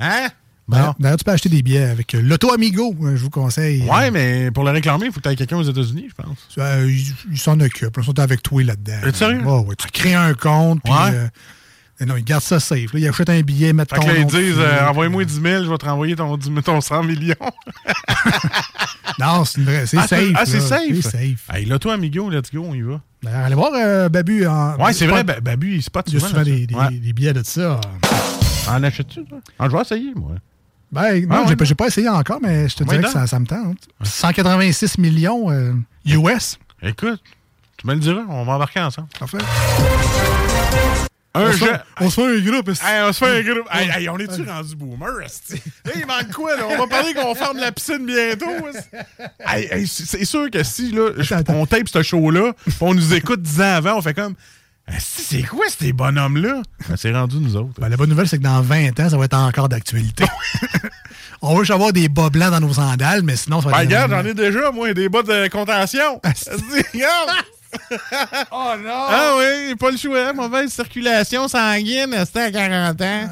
Hein? D'ailleurs, d'ailleurs, tu peux acheter des billets avec euh, l'Auto Amigo, euh, je vous conseille. Ouais, mais pour le réclamer, il faut que tu aies quelqu'un aux États-Unis, je pense. Euh, ils s'en occupent. Ils sont avec toi là-dedans. Es-tu sérieux? Ouais. Tu crées un compte, puis. Ouais. euh, non, ils gardent ça safe. Là. Ils achètent un billet, mettent Fait ton que là, ils disent euh, envoie-moi 10 000, je vais te renvoyer ton, 10 000 ton 100 millions. Non, c'est vraie- c'est ah, safe. Ah, c'est safe. C'est safe. Hey, là, toi, amigo, let's go, on y va. D'ailleurs, allez voir euh, Babu. En, Ouais, c'est vrai, Babu, il spot Il y a souvent. souvent des, là-dessus. des- Ouais. des billets de ça. En achètes-tu, toi? Ah, je vais essayer, moi. Ben, non, Ah, ouais, pas- j'ai pas essayé encore, mais je te Ouais, dirais que ça, ça me tente. 186 millions euh, US. Écoute, tu me le diras, on va embarquer ensemble. Parfait. Un on, se fait, on se fait un groupe. Hey, on se fait un groupe. Hey, hey, on est-tu rendu boomer, il manque quoi, là? On va parler qu'on ferme la piscine bientôt. c'est sûr que si, là, on tape ce show-là, on nous écoute 10 ans avant, on fait comme. C'est quoi ces bonhommes-là? Ben, c'est rendu nous autres. Ben, la bonne nouvelle, c'est que dans 20 ans, ça va être encore d'actualité. on va juste avoir des bas blancs dans nos sandales, mais sinon, ça va Ben, être. regarde, j'en ai déjà, moi, des bas de contention. Regarde! oh non! Ah oui, pas le choix. Mauvaise circulation sanguine, c'était à 40 ans.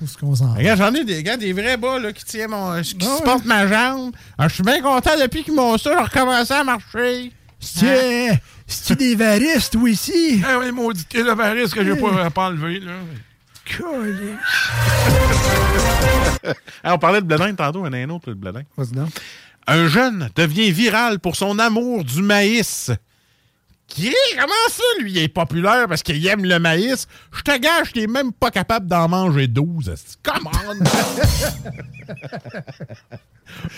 Où est-ce qu'on s'en va? Regarde, j'en ai des gars, des vrais bas là, qui tiennent mon. qui supportent ma jambe. Ah, je suis bien content depuis qu'ils m'ont ça, j'ai recommencé à marcher. C'est c'est-tu des varistes, ou ici? Ah oui, maudit que le variste que j'ai pas, pas enlevé, là. Ah, on parlait de bledin tantôt, il y en a un autre, le bledin. Un jeune devient viral pour son amour du maïs. Qui? Comment ça, lui, il est populaire parce qu'il aime le maïs? Je te gâche est même pas capable d'en manger 12. esti. Come on!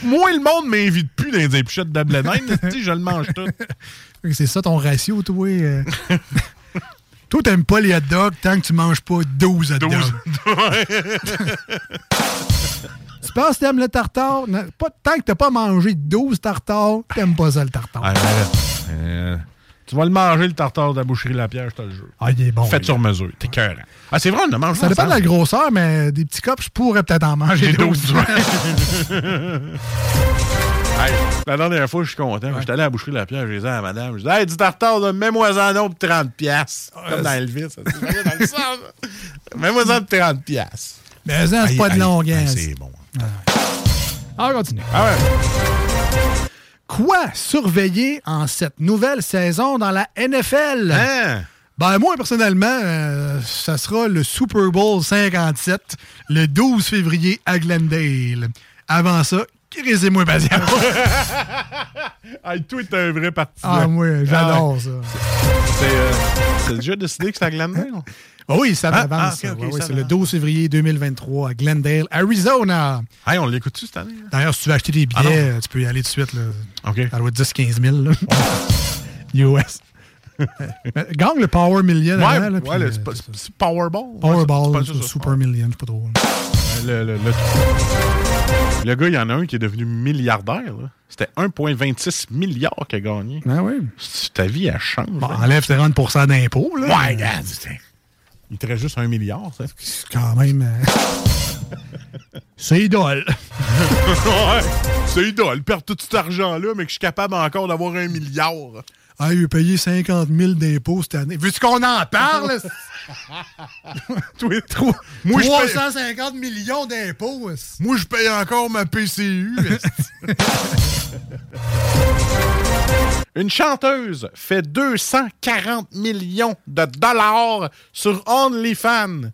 Moi, le monde m'invite plus dans les épichettes de blé je le mange tout. C'est ça ton ratio, toi. euh? toi, t'aimes pas les hot dogs tant que tu manges pas 12 hot dogs. Tu penses que t'aimes le tartare? Non, pas, tant que t'as pas mangé 12 tartares, t'aimes pas ça, le tartare. Ah. Euh, tu vas le manger, le tartare de la boucherie La Pierre, je te le jure. Ah, il est bon. Fait sur mesure. T'es cœur. Ah, c'est vrai, on en mange Ça dépend de la grosseur, mais des petits copes, je pourrais peut-être en manger J'ai 12. 12, Hey, la dernière fois, je suis content. J'étais allé à la boucherie La Pierre, j'ai dit à la madame, je dis Hey, du tartare, mets-moi en autre pour 30 piastres. Comme dans Elvis. Mets-moi en pour 30 piastres. Mais ça, c'est pas de longueur. aïe, C'est bon. Ah, on continue. Ah ouais. Quoi surveiller en cette nouvelle saison dans la NFL? Hein? Ben, moi, personnellement, euh, ça sera le Super Bowl 57, le 12 février à Glendale. Avant ça, crisez-moi patient. Hey, toi, t'es un vrai partisan. ah, moi, j'adore Ah ouais. ça. C'est euh, c'est déjà décidé que c'est à Glendale? Ah oui, ça Ah, avance. ah, c'est le avance. 12 février 2023 à Glendale, Arizona. Hey, on l'écoute-tu cette année? là? D'ailleurs, si tu veux acheter des Ah billets, tu peux y aller tout de suite. Là. OK. Ça doit être 10-15 000. là. US. Gagne le Power Million. Ouais, avant, là, ouais, le- euh, c'est Powerball. Powerball, Ouais, c'est- c'est Super Million, je sais pas trop. Le, le- le- le gars, il y en a un qui est devenu milliardaire. là. C'était 1,26 milliard qu'il a gagné. Ah oui. Ta vie, elle change. Bon, là. enlève 30% d'impôts. là. Ouais, regarde. Il te reste juste un milliard, ça. C'est quand même. euh, C'est idole. ouais, c'est idole. Perdre tout cet argent-là, mais que je suis capable encore d'avoir un milliard. Ah, il a payé 50 000 d'impôts cette année. Veux-tu qu'on en parle? Toi, Trois- Moi, je paye- 350 millions d'impôts. Moi, je paye encore ma PCU. Une chanteuse fait 240 millions de dollars sur OnlyFans.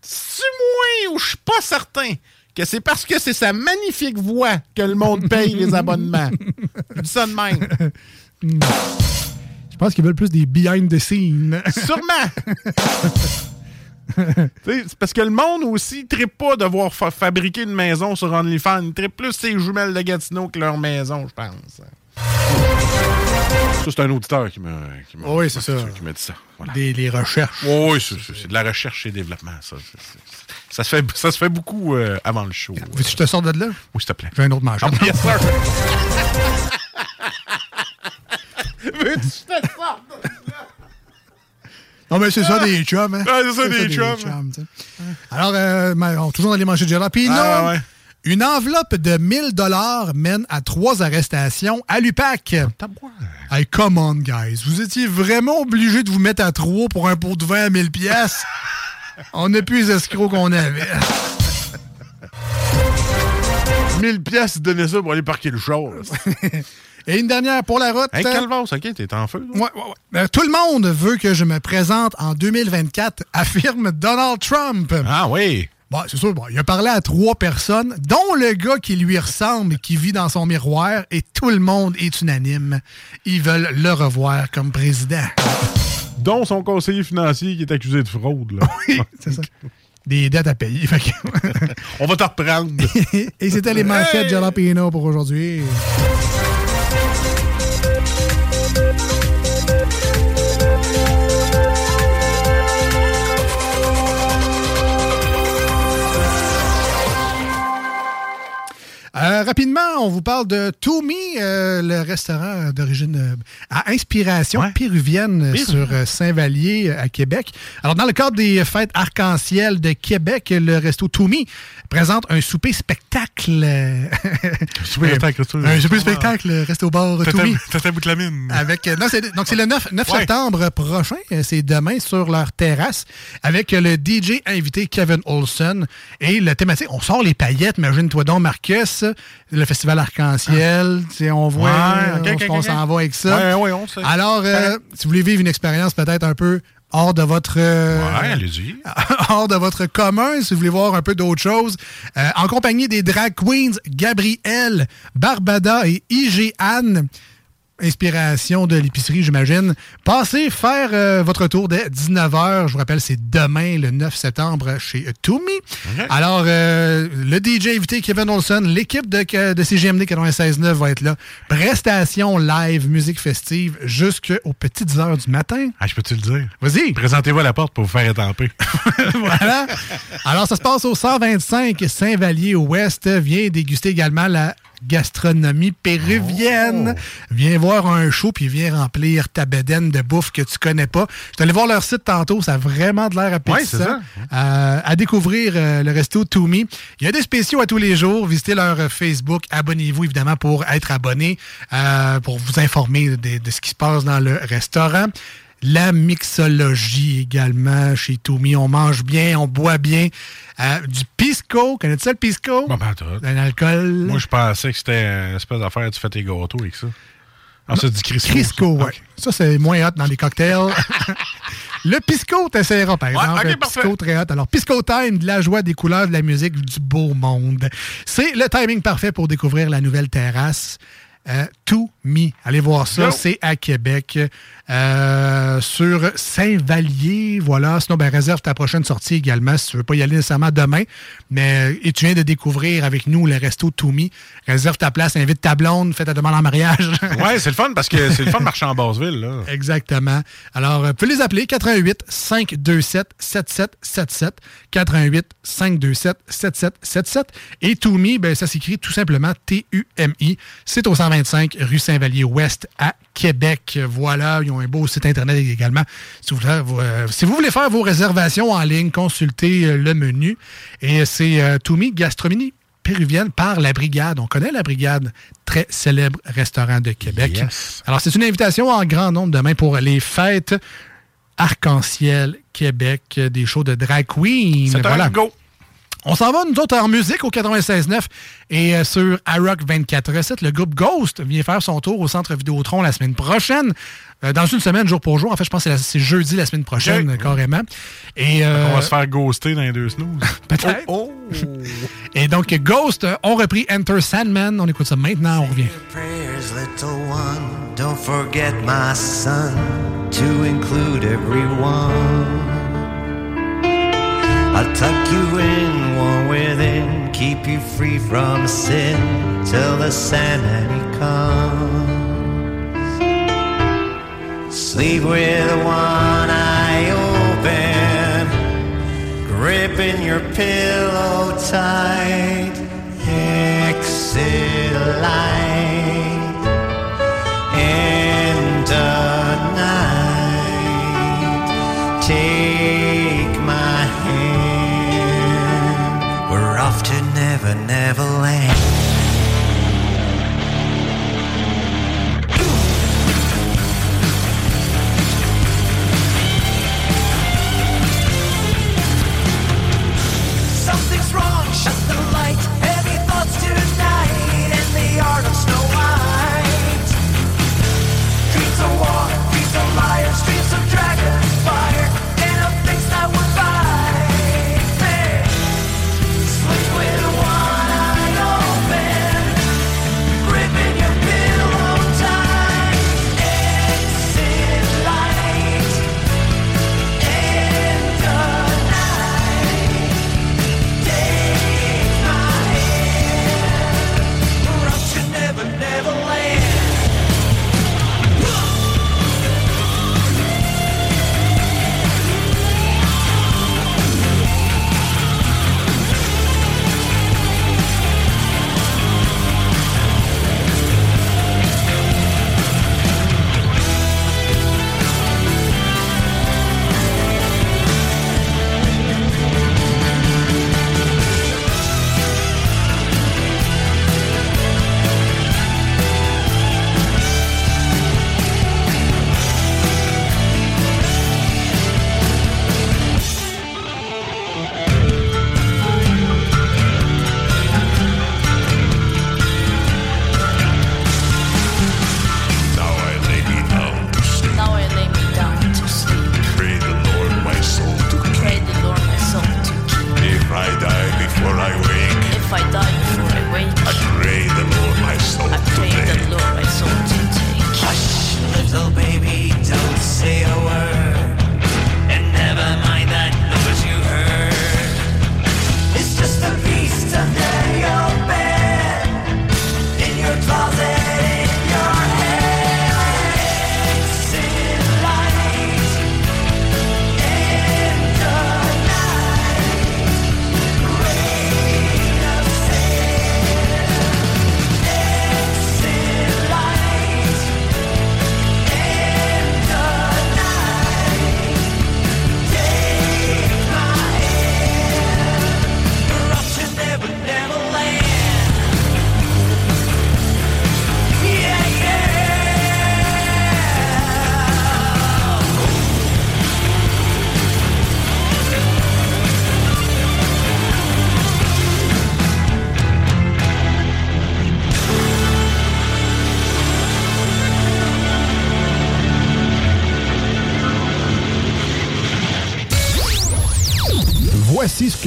C'est moi ou je suis pas certain que c'est parce que c'est sa magnifique voix que le monde paye les abonnements? Je dis ça de même. Je pense qu'ils veulent plus des behind the scenes. Sûrement. Tu c'est parce que le monde aussi ne tripe pas de voir fa- fabriquer une maison sur OnlyFans. Ils trippent plus ces jumelles de Gatineau que leur maison, je pense. Ça, c'est un auditeur qui m'a qui m'a- Oui, c'est ça. qui dit ça. Voilà. Des, les recherches. Oui, oui, c'est- de la recherche et développement, ça. Ça se, fait, ça se fait beaucoup euh, avant le show. Veux-tu que je te sorte de là? Oui, s'il te plaît. J'ai un autre manchette. Ah, yes, sir. Non, mais c'est ça des chums, hein? Ah, c'est ça, des chums. Alors, euh, on- toujours dans les manchettes de jalapino. Ah, ouais. Une enveloppe de 1000 dollars mène à trois arrestations à l'UPAC. Hey, come on, guys. Vous étiez vraiment obligés de vous mettre à trois pour un pot de vin à 1000 pièces. On n'a plus les escrocs qu'on avait. 1000 pièces, donnaient ça pour aller parquer le char. Et une dernière pour la route. Hey, OK, t'es en feu. Ouais, ouais, ouais. Euh, tout le monde veut que je me présente en 2024, affirme Donald Trump. Ah oui. Bon, c'est sûr, bon, il a parlé à trois personnes, dont le gars qui lui ressemble et qui vit dans son miroir, et tout le monde est unanime. Ils veulent le revoir comme président. Dont son conseiller financier qui est accusé de fraude. Là. Oui, c'est ça. Des dettes à payer. fait que- On va te reprendre. et c'était les manchettes Hey! Jalapeno pour aujourd'hui. Euh, rapidement, on vous parle de Toumi, euh, le restaurant d'origine euh, à inspiration péruvienne sur euh, Saint-Vallier à Québec. Alors, dans le cadre des fêtes arc-en-ciel de Québec, le resto Toumi présente un souper spectacle. euh, Souper spectacle, un souper spectacle, resto bar Toumi. Tata Boutlamine. Avec, non, donc, c'est le 9, 9 Ouais. septembre prochain. C'est demain sur leur terrasse avec le DJ invité Kevin Olson. Et le thématique, on sort les paillettes, imagine-toi donc, Marcus, le festival Arc-en-Ciel. sais, On voit, Ouais, ok, on, s'en va avec ça. Ouais, ouais, on sait. Alors, euh, si vous voulez vivre une expérience peut-être un peu hors de votre euh, Ouais, hors de votre commun, si vous voulez voir un peu d'autres choses, euh, en compagnie des drag queens Gabrielle, Barbada et IG Anne. Inspiration de l'épicerie, j'imagine. Passez faire euh, votre tour dès 19h. Je vous rappelle, c'est demain, le 9 septembre, chez Toumi. Alors, euh, le DJ invité Kevin Olson, l'équipe de, de CGMD 96.9 va être là. Prestation live, musique festive, jusqu'aux petites heures du matin. Ah, je peux-tu le dire? Vas-y. Présentez-vous à la porte pour vous faire étamper. voilà. Alors, ça se passe au 125 Saint-Vallier-Ouest. Viens déguster également la gastronomie péruvienne. Viens voir un show puis viens remplir ta bedaine de bouffe que tu connais pas. Je suis allé voir leur site tantôt. Ça a vraiment de l'air appétissant. Ouais, c'est ça. Euh, à découvrir euh, le resto To Me. Il y a des spéciaux à tous les jours. Visitez leur euh, Facebook. Abonnez-vous évidemment pour être abonné, euh, pour vous informer de, de ce qui se passe dans le restaurant. La mixologie également chez Toumi. On mange bien, on boit bien. Euh, du pisco. Connais-tu ça, le pisco? Bon, ben. Un alcool? Moi, je pensais que c'était une espèce d'affaire, tu fais tes gâteaux avec ça. Ah, c'est du Crisco. Crisco, ouais. Ça, c'est moins hot dans les cocktails. le pisco, t'essaieras, par Ouais, exemple. ok, le parfait. pisco, très hot. Alors, pisco time, de la joie, des couleurs, de la musique, du beau monde. C'est le timing parfait pour découvrir la nouvelle terrasse. Euh, To Me. Allez voir ça, c'est à Québec. Euh, sur Saint-Vallier, voilà. Sinon, ben, réserve ta prochaine sortie également si tu veux pas y aller nécessairement demain. Mais et tu viens de découvrir avec nous le resto To Me. Réserve ta place, invite ta blonde, fais ta demande en mariage. Ouais, c'est le fun parce que c'est le fun de marcher en Basseville, là. Exactement. Alors, euh, vous pouvez les appeler 88 527 7777 88 527 7777 et Toumi, ben, ça s'écrit tout simplement T-U-M-I. C'est au 125 rue Saint-Vallier-Ouest à Québec. Voilà, ils ont un beau site internet également. Si vous voulez, vous, euh, si vous voulez faire vos réservations en ligne, consultez euh, le menu. Et c'est euh, Toumi Gastronomie péruvienne par la Brigade. On connaît la Brigade, très célèbre restaurant de Québec. Yes. Alors, c'est une invitation en grand nombre demain pour les fêtes Arc-en-Ciel Québec, euh, des shows de drag queen. C'est un go. On s'en va, nous autres, en musique au 96.9 et euh, sur iRock 24 recettes. Le groupe Ghost vient faire son tour au Centre Vidéotron la semaine prochaine. Euh, dans une semaine, jour pour jour. En fait, je pense que c'est jeudi la semaine prochaine, carrément. Et, euh, On va se faire ghoster dans les deux snooze. Peut-être. Oh, Et donc, Ghost euh, ont repris Enter Sandman. On écoute ça maintenant, on revient. prayers, little one. Don't forget, my son, to include everyone. I'll tuck you in, warm within, keep you free from sin till the he comes. Sleep with one eye open, gripping your pillow tight. Exit light Never Never Land.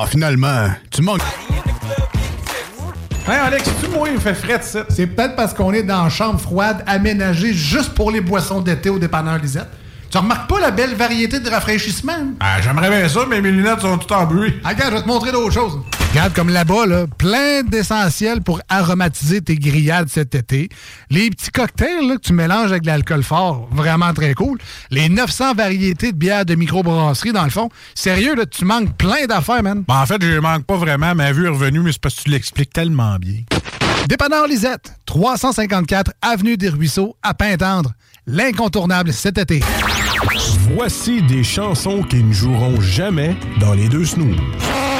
Ah, finalement, tu manques. Hey Alex, tu moi, il me fait frais de ça. C'est peut-être parce qu'on est dans une chambre froide aménagée juste pour les boissons d'été au dépanneur Lisette. Tu remarques pas la belle variété de rafraîchissement? Ah, j'aimerais bien ça, mais mes lunettes sont toutes en bruit. Ah, regarde, je vais te montrer d'autres choses. Regarde, comme là-bas, là, plein d'essentiels pour aromatiser tes grillades cet été. Les petits cocktails là, que tu mélanges avec de l'alcool fort, vraiment très cool. Les 900 variétés de bières de microbrasserie, dans le fond. Sérieux, là, tu manques plein d'affaires, man. Ben, en fait, je manque pas vraiment. Ma vue est revenue, mais c'est parce que tu l'expliques tellement bien. Dépanneur Lisette, 354 Avenue des Ruisseaux, à Pintendre. L'incontournable cet été. Voici des chansons qui ne joueront jamais dans les deux snooze.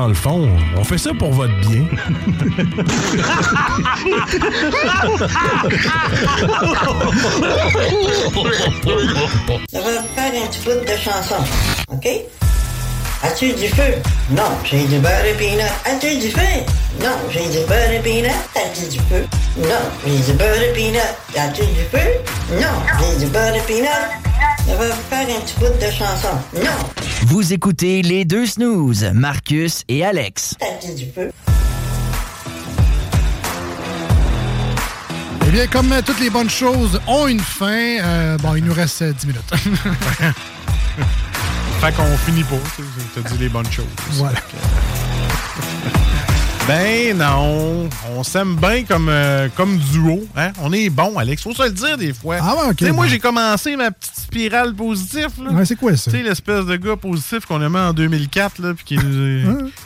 Dans le fond, on fait ça pour votre bien. Ça va faire un petit bout de chanson, OK? As-tu du feu? Non, j'ai du beurre et peanut. As-tu du feu? Non, j'ai du beurre et peanut. As-tu du feu? Non, j'ai du beurre et peanut. As-tu du feu? Non, j'ai du beurre et peanut. Ça va faire un petit bout de chanson. Non, Vous écoutez les deux snooze, Marcus et Alex. as-tu du feu? Eh bien, comme euh, toutes les bonnes choses ont une fin, euh, bon, il nous reste euh, 10 minutes. Fait qu'on finit pas, tu te dis les bonnes choses. Voilà. Ben non, on s'aime bien comme, euh, comme duo. Hein? On est bon, Alex. Faut se le dire des fois. Ah ouais, ok, Tu sais, moi, j'ai commencé ma petite spirale positive. Ouais, c'est quoi ça? Tu sais, l'espèce de gars positif qu'on aimait en 2004, là, puis qui, a-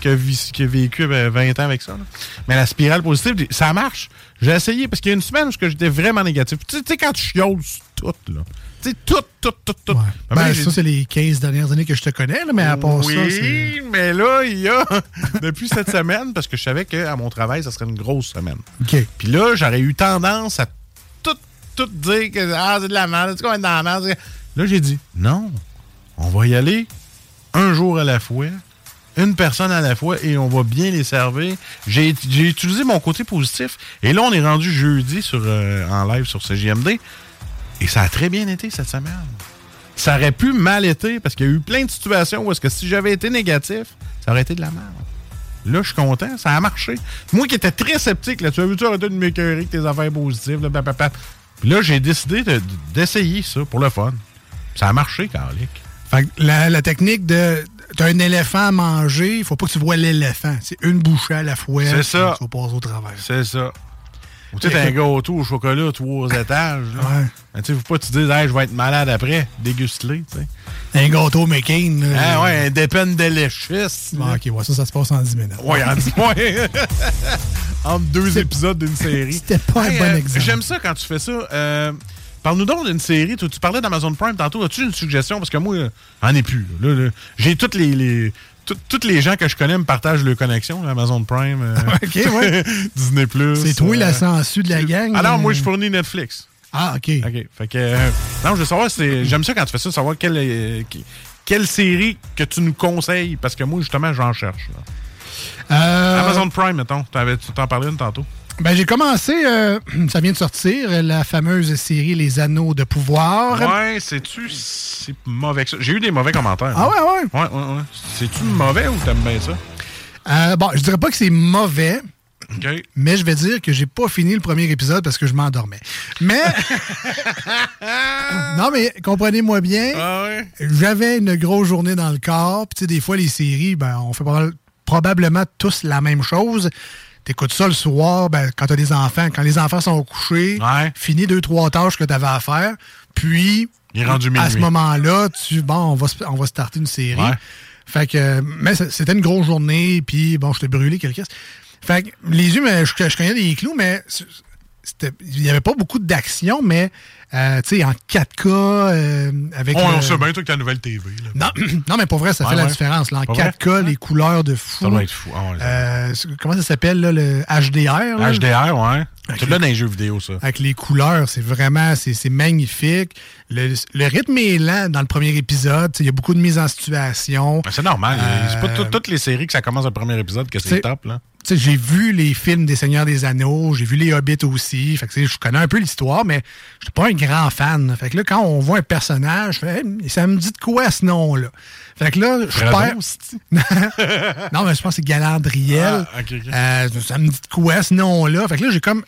qui a, vi- qui a vécu ben, 20 ans avec ça. là. Mais la spirale positive, ça marche. J'ai essayé, parce qu'il y a une semaine où j'étais vraiment négatif. Tu sais- quand tu chiales tout, là. Tu sais, tout, tout, tout, tout. Ben, Ben, ça, c'est les 15 dernières années que je te connais, là, mais à part oui, ça, c'est... mais là, il y a, depuis cette semaine, parce que je savais qu'à mon travail, ça serait une grosse semaine. OK. Puis là, j'aurais eu tendance à tout, tout dire que ah, c'est de la merde, va être dans la merde. Là, j'ai dit, non, on va y aller un jour à la fois, une personne à la fois, et on va bien les servir. J'ai j'ai utilisé mon côté positif. Et là, on est rendu jeudi sur, euh, en live sur CGMD. Et ça a très bien été cette semaine. Ça aurait pu mal été parce qu'il y a eu plein de situations où est-ce que si j'avais été négatif, ça aurait été de la merde. Là, je suis content, ça a marché. Moi qui étais très sceptique, là, tu as vu-tu arrêter de m'écœurer avec tes affaires positives, blablabla. Puis là, j'ai décidé de- d'essayer ça pour le fun. Ça a marché, Carlic. Fait que la, la technique de... T'as un éléphant à manger, il faut pas que tu vois l'éléphant. C'est une bouchée à la fois. C'est ça. Tu passer au travers. C'est ça. Ou tu un gâteau au chocolat, trois étages. Là. Ouais. Mais tu sais, faut pas que tu dises, hey, je vais être malade après. Déguste-les, tu sais. Un gâteau McCain. là. Ah ouais, un dépenne de léchisse. Bon, OK, ouais, ça, ça se passe en 10 minutes. Ouais, en dix mois. Entre deux épisodes d'une série. C'était pas Hey, un bon euh, exemple. J'aime ça quand tu fais ça. Euh, Parle-nous donc d'une série. Tu, tu parlais d'Amazon Prime tantôt. As-tu une suggestion? Parce que moi, euh, j'en ai plus. là. Là, là, J'ai toutes les. les tout- tous les gens que je connais me partagent leur connexion, Amazon Prime, euh, ouais. Disney+. C'est toi euh, la sangsue de la gang. Ah non, euh, moi, je fournis Netflix. Ah, OK. OK. Fait que. euh, non, je veux savoir, c'est- j'aime ça quand tu fais ça, savoir quelle, euh, quelle série que tu nous conseilles, parce que moi, justement, j'en cherche. Amazon Prime, mettons. T'avais- Tu t'en parlais une tantôt. Ben, j'ai commencé, euh, ça vient de sortir, la fameuse série Les Anneaux de pouvoir. Ouais, c'est-tu si mauvais que ça? J'ai eu des mauvais commentaires. Ah hein. ouais, ouais? Ouais, ouais, ouais. C'est-tu mauvais ou t'aimes bien ça? Euh, bon, je dirais pas que c'est mauvais. Mais je vais dire que j'ai pas fini le premier épisode parce que je m'endormais. Mais. non, mais comprenez-moi bien. Ah J'avais une grosse journée dans le corps. Puis, des fois, les séries, ben, on fait proba- probablement tous la même chose. T'écoutes ça le soir, ben, quand t'as des enfants. Quand les enfants sont couchés, finis deux, trois tâches que t'avais à faire. Puis, Il est rendu à ce moment-là, tu, bon, on va, on va starter une série. Ouais. Fait que, mais c'était une grosse journée, puis bon, j'étais brûlé quelque Fait que les yeux, mais je, je cognais des clous, mais il n'y avait pas beaucoup d'action, mais euh, en 4K, euh, avec. On, le- on sait bien, toi, que ta nouvelle TV. Là. non, non, mais pour vrai, ça fait la différence. Là. En Pas vrai? 4K, les couleurs de fou. Ça doit être fou. Ah, ouais, Euh, comment ça s'appelle, là, le HDR? là? HDR, ouais. C'est là dans les jeux vidéo, ça. Avec les couleurs, c'est vraiment, c'est c'est magnifique. Le, le rythme est lent dans le premier épisode. Il y a beaucoup de mise en situation. Ben, c'est normal. C'est pas tout- toutes les séries que ça commence le premier épisode que c'est c'est- top, là. J'ai vu les films des Seigneurs des Anneaux, j'ai vu les Hobbits aussi. Fait que, je connais un peu l'histoire, mais je suis pas un grand fan. Fait que là, quand on voit un personnage, Hey, ça me dit de quoi ce nom-là? Fait que là, je perds. non, mais je pense que c'est Galandriel. Ah. Euh, ça me dit de quoi ce nom-là? Fait que là, j'ai comme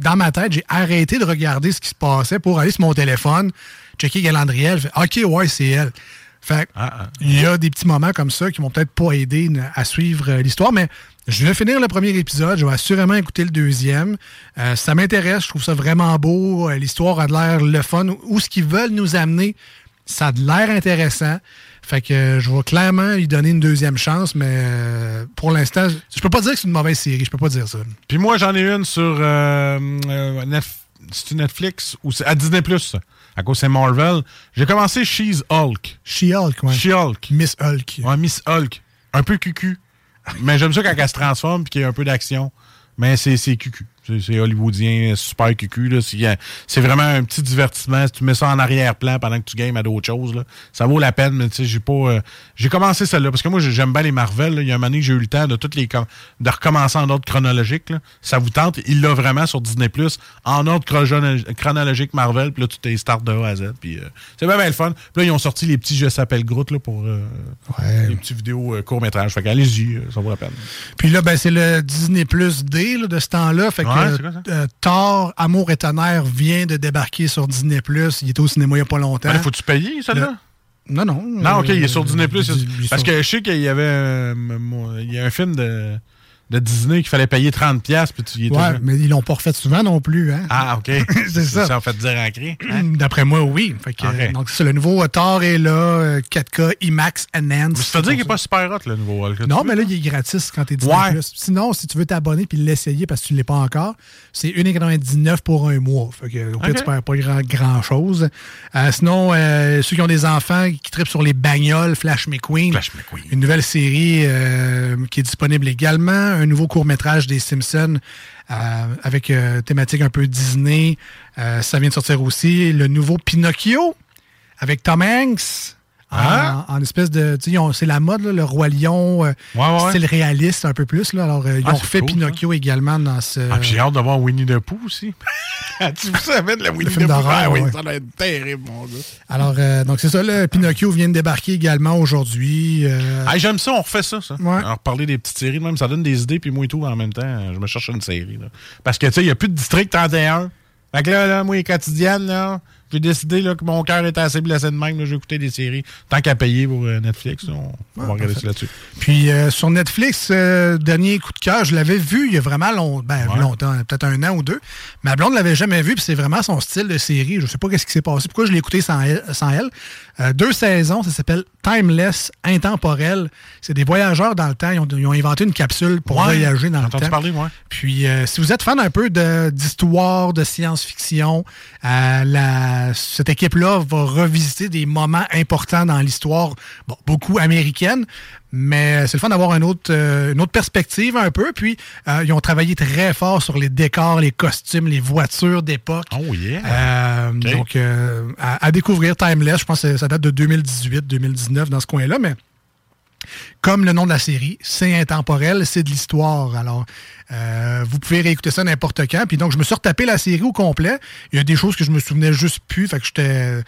dans ma tête, j'ai arrêté de regarder ce qui se passait pour aller sur mon téléphone, checker Galandriel. Fait, OK, ouais, c'est elle. Fait que Ah, il y a des petits moments comme ça qui m'ont peut-être pas aidé n- à suivre euh, l'histoire, mais je vais finir le premier épisode. Je vais assurément écouter le deuxième. Euh, ça m'intéresse. Je trouve ça vraiment beau. Euh, L'histoire a de l'air le fun. Où ce qu'ils veulent nous amener, ça a de l'air intéressant. Fait que euh, je vais clairement lui donner une deuxième chance, mais pour l'instant, je peux pas dire que c'est une mauvaise série. Je peux pas dire ça. Puis moi, j'en ai une sur euh, Netflix ou c'est à Disney Plus. À cause c'est Marvel. J'ai commencé She's Hulk. She-Hulk, ouais. She-Hulk. Miss Hulk. Ouais, Miss Hulk. Un peu cucu. Mais j'aime ça quand elle se transforme et qu'il y a un peu d'action. Mais c'est cucu. C'est hollywoodien, super cucu. là. C'est vraiment un petit divertissement. Si tu mets ça en arrière-plan pendant que tu games à d'autres choses, là, ça vaut la peine. Mais tu sais, j'ai pas. euh, j'ai commencé celle-là parce que moi, j'aime bien les Marvel. là. Il y a un moment donné que j'ai eu le temps de toutes les de recommencer en ordre chronologique. là. Ça vous tente? Il l'a vraiment sur Disney Plus en ordre chrono- chronologique Marvel. Puis là, tu t'es start de A à Z. Puis euh, c'est bien, bien le fun. Puis là, ils ont sorti les petits Je s'appelle Groot là, pour euh, les petits vidéos euh, courts-métrages. Fait qu'allez-y, euh, ça vaut la peine. Puis là, ben, c'est le Disney Plus D là, de ce temps-là. Fait que Ouais, euh, Thor, Amour et tonnerre vient de débarquer sur Disney Plus. Il était au cinéma il n'y a pas longtemps. Ben, faut-tu payer, celle-là? Le- Non, non. Non, ok, il est sur Disney Plus. Parce que je sais qu'il y avait euh, il y a un film de, de Disney qu'il fallait payer 30$, puis tu y étais Ouais, mais ils l'ont pas refait souvent non plus. Hein? Ah, ok. c'est ça. Ça en fait dire en cri. hein? D'après moi, oui. Fait que, euh, donc, c'est le nouveau euh, Thor est là, euh, 4K, IMAX, Enhanced. Ça veut dire qu'il n'est pas super hot, le nouveau Hulk. Non, mais là, il est gratis quand tu es Disney+. Ouais. Sinon, si tu veux t'abonner puis l'essayer parce que tu ne l'es pas encore, c'est 1,99 pour un mois. Fait que, au pire, Ok. tu perds pas grand, grand chose. Euh, sinon, euh, ceux qui ont des enfants qui tripent sur les bagnoles, Flash McQueen. Une nouvelle série euh, qui est disponible également. Un nouveau court-métrage des Simpsons euh, avec euh, thématique un peu Disney. Euh, ça vient de sortir aussi. Le nouveau Pinocchio avec Tom Hanks. En- Ah. En, espèce de. C'est la mode, là, le Roi Lion, euh, Ouais, ouais. style réaliste un peu plus. Là. Alors, euh, ils Ah, ont refait cool, Pinocchio également dans ce. Ah, puis j'ai hâte de voir Winnie the Pooh aussi. tu vous savais de la Winnie the Pooh? Ah oui, ouais. ça doit être terrible, mon gars. Alors, euh, donc c'est ça, le Pinocchio vient de débarquer également aujourd'hui. Ah, j'aime ça, on refait ça, ça. Alors, parler des petites séries, même, ça donne des idées, puis moi et tout, en même temps, je me cherche une série. Là. Parce que, tu sais, il n'y a plus de District 31. Fait que là, là moi, les quotidiennes, là, j'ai décidé là, que mon cœur était assez blessé de même, j'ai écouté des séries. Tant qu'à payer pour euh, Netflix, on, va regarder ça là-dessus. Puis euh, sur Netflix, euh, dernier coup de cœur, je l'avais vu il y a vraiment long- ben, Ouais. longtemps, peut-être un an ou deux. Ma blonde l'avait jamais vu, puis c'est vraiment son style de série. Je sais pas qu'est-ce qui s'est passé, pourquoi je l'ai écouté sans elle. Sans elle. Deux saisons, ça s'appelle Timeless, intemporel. C'est des voyageurs dans le temps. Ils ont, ils ont inventé une capsule pour Ouais, voyager dans le temps. parler, moi. Puis, si vous êtes fan un peu de- d'histoire, de, science-fiction, euh, cette équipe-là va revisiter des moments importants dans l'histoire, bon, beaucoup américaine, mais c'est le fun d'avoir un autre, euh, une autre perspective un peu. Puis, euh, ils ont travaillé très fort sur les décors, les costumes, les voitures d'époque. Oh yeah! Euh, Donc, à, à découvrir Timeless, je pense que ça date de 2018-2019 dans ce coin-là, mais comme le nom de la série, c'est intemporel, c'est de l'histoire. Alors, euh, vous pouvez réécouter ça n'importe quand. Puis donc, je me suis retapé la série au complet. Il y a des choses que je me souvenais juste plus, fait que j'étais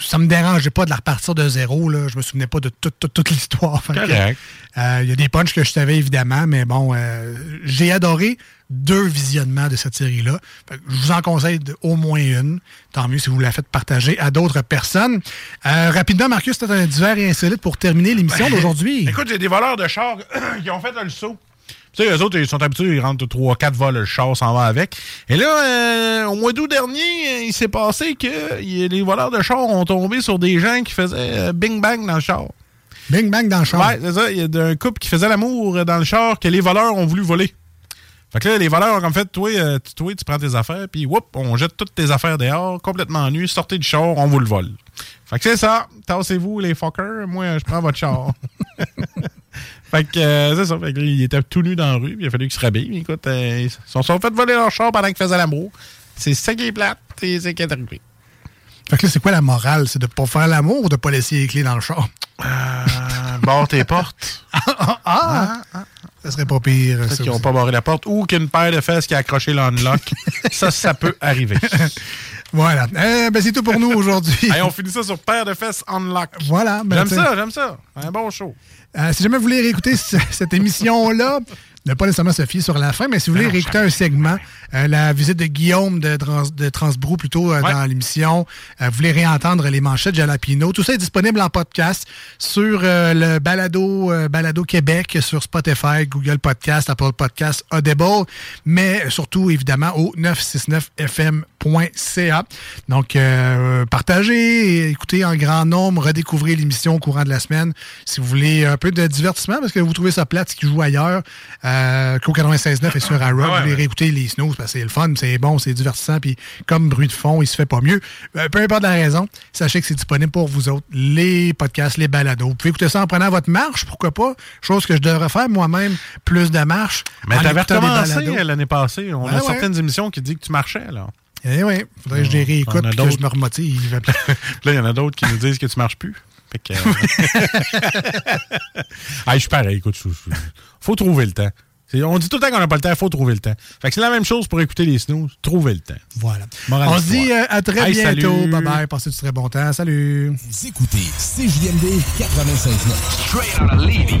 ça me dérangeait pas de la repartir de zéro. Là. Je me souvenais pas de toute, toute, toute l'histoire. Correct. euh, Il y a des punchs que je savais évidemment, mais bon, euh, j'ai adoré deux visionnements de cette série-là. Je vous en conseille de- au moins une. Tant mieux si vous la faites partager à d'autres personnes. Euh, rapidement, Marcus, c'est un divers et insolite pour terminer l'émission d'aujourd'hui. Écoute, j'ai des voleurs de chars qui ont fait le saut. Tu sais, eux autres, ils sont habitués, ils rentrent 3 4 vols, le char s'en va avec. Et là, euh, au mois d'août dernier, il s'est passé que les voleurs de chars ont tombé sur des gens qui faisaient euh, bing bang dans le char. Bing bang dans le char. Ouais, c'est ça. Il y a un couple qui faisait l'amour dans le char que les voleurs ont voulu voler. Fait que là, les voleurs ont comme fait, toi, euh, tu- toi, tu prends tes affaires, puis whoop, on jette toutes tes affaires dehors, complètement nues, sortez du char, on vous le vole. Fait que c'est ça. Tassez-vous, les fuckers. Moi, je prends votre char. fait que euh, c'est ça. Fait que il était tout nu dans la rue, puis il a fallu qu'il se rhabille. Écoute, euh, ils se sont fait voler leur char pendant qu'ils faisaient l'amour. C'est ça qui est plate, c'est ce qui est arrivé. Fait que là, c'est quoi la morale? C'est de pas faire l'amour ou de pas laisser les clés dans le char? Euh, barre tes portes. ah, Ça serait pas pire. Peut-être ça qu'ils n'ont pas barré la porte ou qu'une paire de fesses qui a accroché l'unlock. ça, ça peut arriver. Voilà. Eh, ben, c'est tout pour nous aujourd'hui. Hey, on finit ça sur paire de fesses unlock. Voilà. ben, J'aime ça, j'aime ça. Un bon show. Euh, si jamais vous voulez réécouter ce- cette émission-là, ne pas nécessairement se fier sur la fin, mais si vous voulez Non, réécouter un segment, euh, la visite de Guillaume de, Trans, de Transbrou plutôt euh, Ouais. dans l'émission, euh, vous voulez réentendre les manchettes Jalapino, tout ça est disponible en podcast sur le Balado, Balado Québec, sur Spotify, Google Podcast, Apple Podcast, Audible, mais surtout évidemment au 969fm.ca. Donc, euh, partagez, écoutez en grand nombre, redécouvrez l'émission au courant de la semaine. Si vous voulez un peu de divertissement, parce que vous trouvez ça plate, ce qui joue ailleurs, euh, qu'au 96.9 et sur Arrow, Ah ouais, vous voulez réécouter les snooze, parce que c'est le fun, c'est bon, c'est divertissant, puis comme bruit de fond, il se fait pas mieux. Euh, peu importe la raison, sachez que c'est disponible pour vous autres, les podcasts, les balados. Vous pouvez écouter ça en prenant votre marche, pourquoi pas? Chose que je devrais faire moi-même, plus de marche. Mais t'avais recommencé l'année passée. On a certaines émissions qui disent que tu marchais, là. Eh oui, faudrait que je les réécoute puis que je d'autres. me remotive. Là, il y en a d'autres qui nous disent que tu marches plus. Fait que, euh, Ah, je suis pareil, écoute, je- je- faut trouver le temps. C'est- On dit tout le temps qu'on n'a pas le temps, il faut trouver le temps. Fait que c'est la même chose pour écouter les snooze, trouver le temps. Voilà. Morale On se dit euh, à très Hey, bientôt. salut. Bye bye. Passez du très bon temps. Salut. Vous écoutez CJMD 96.9. Straight out of Levy.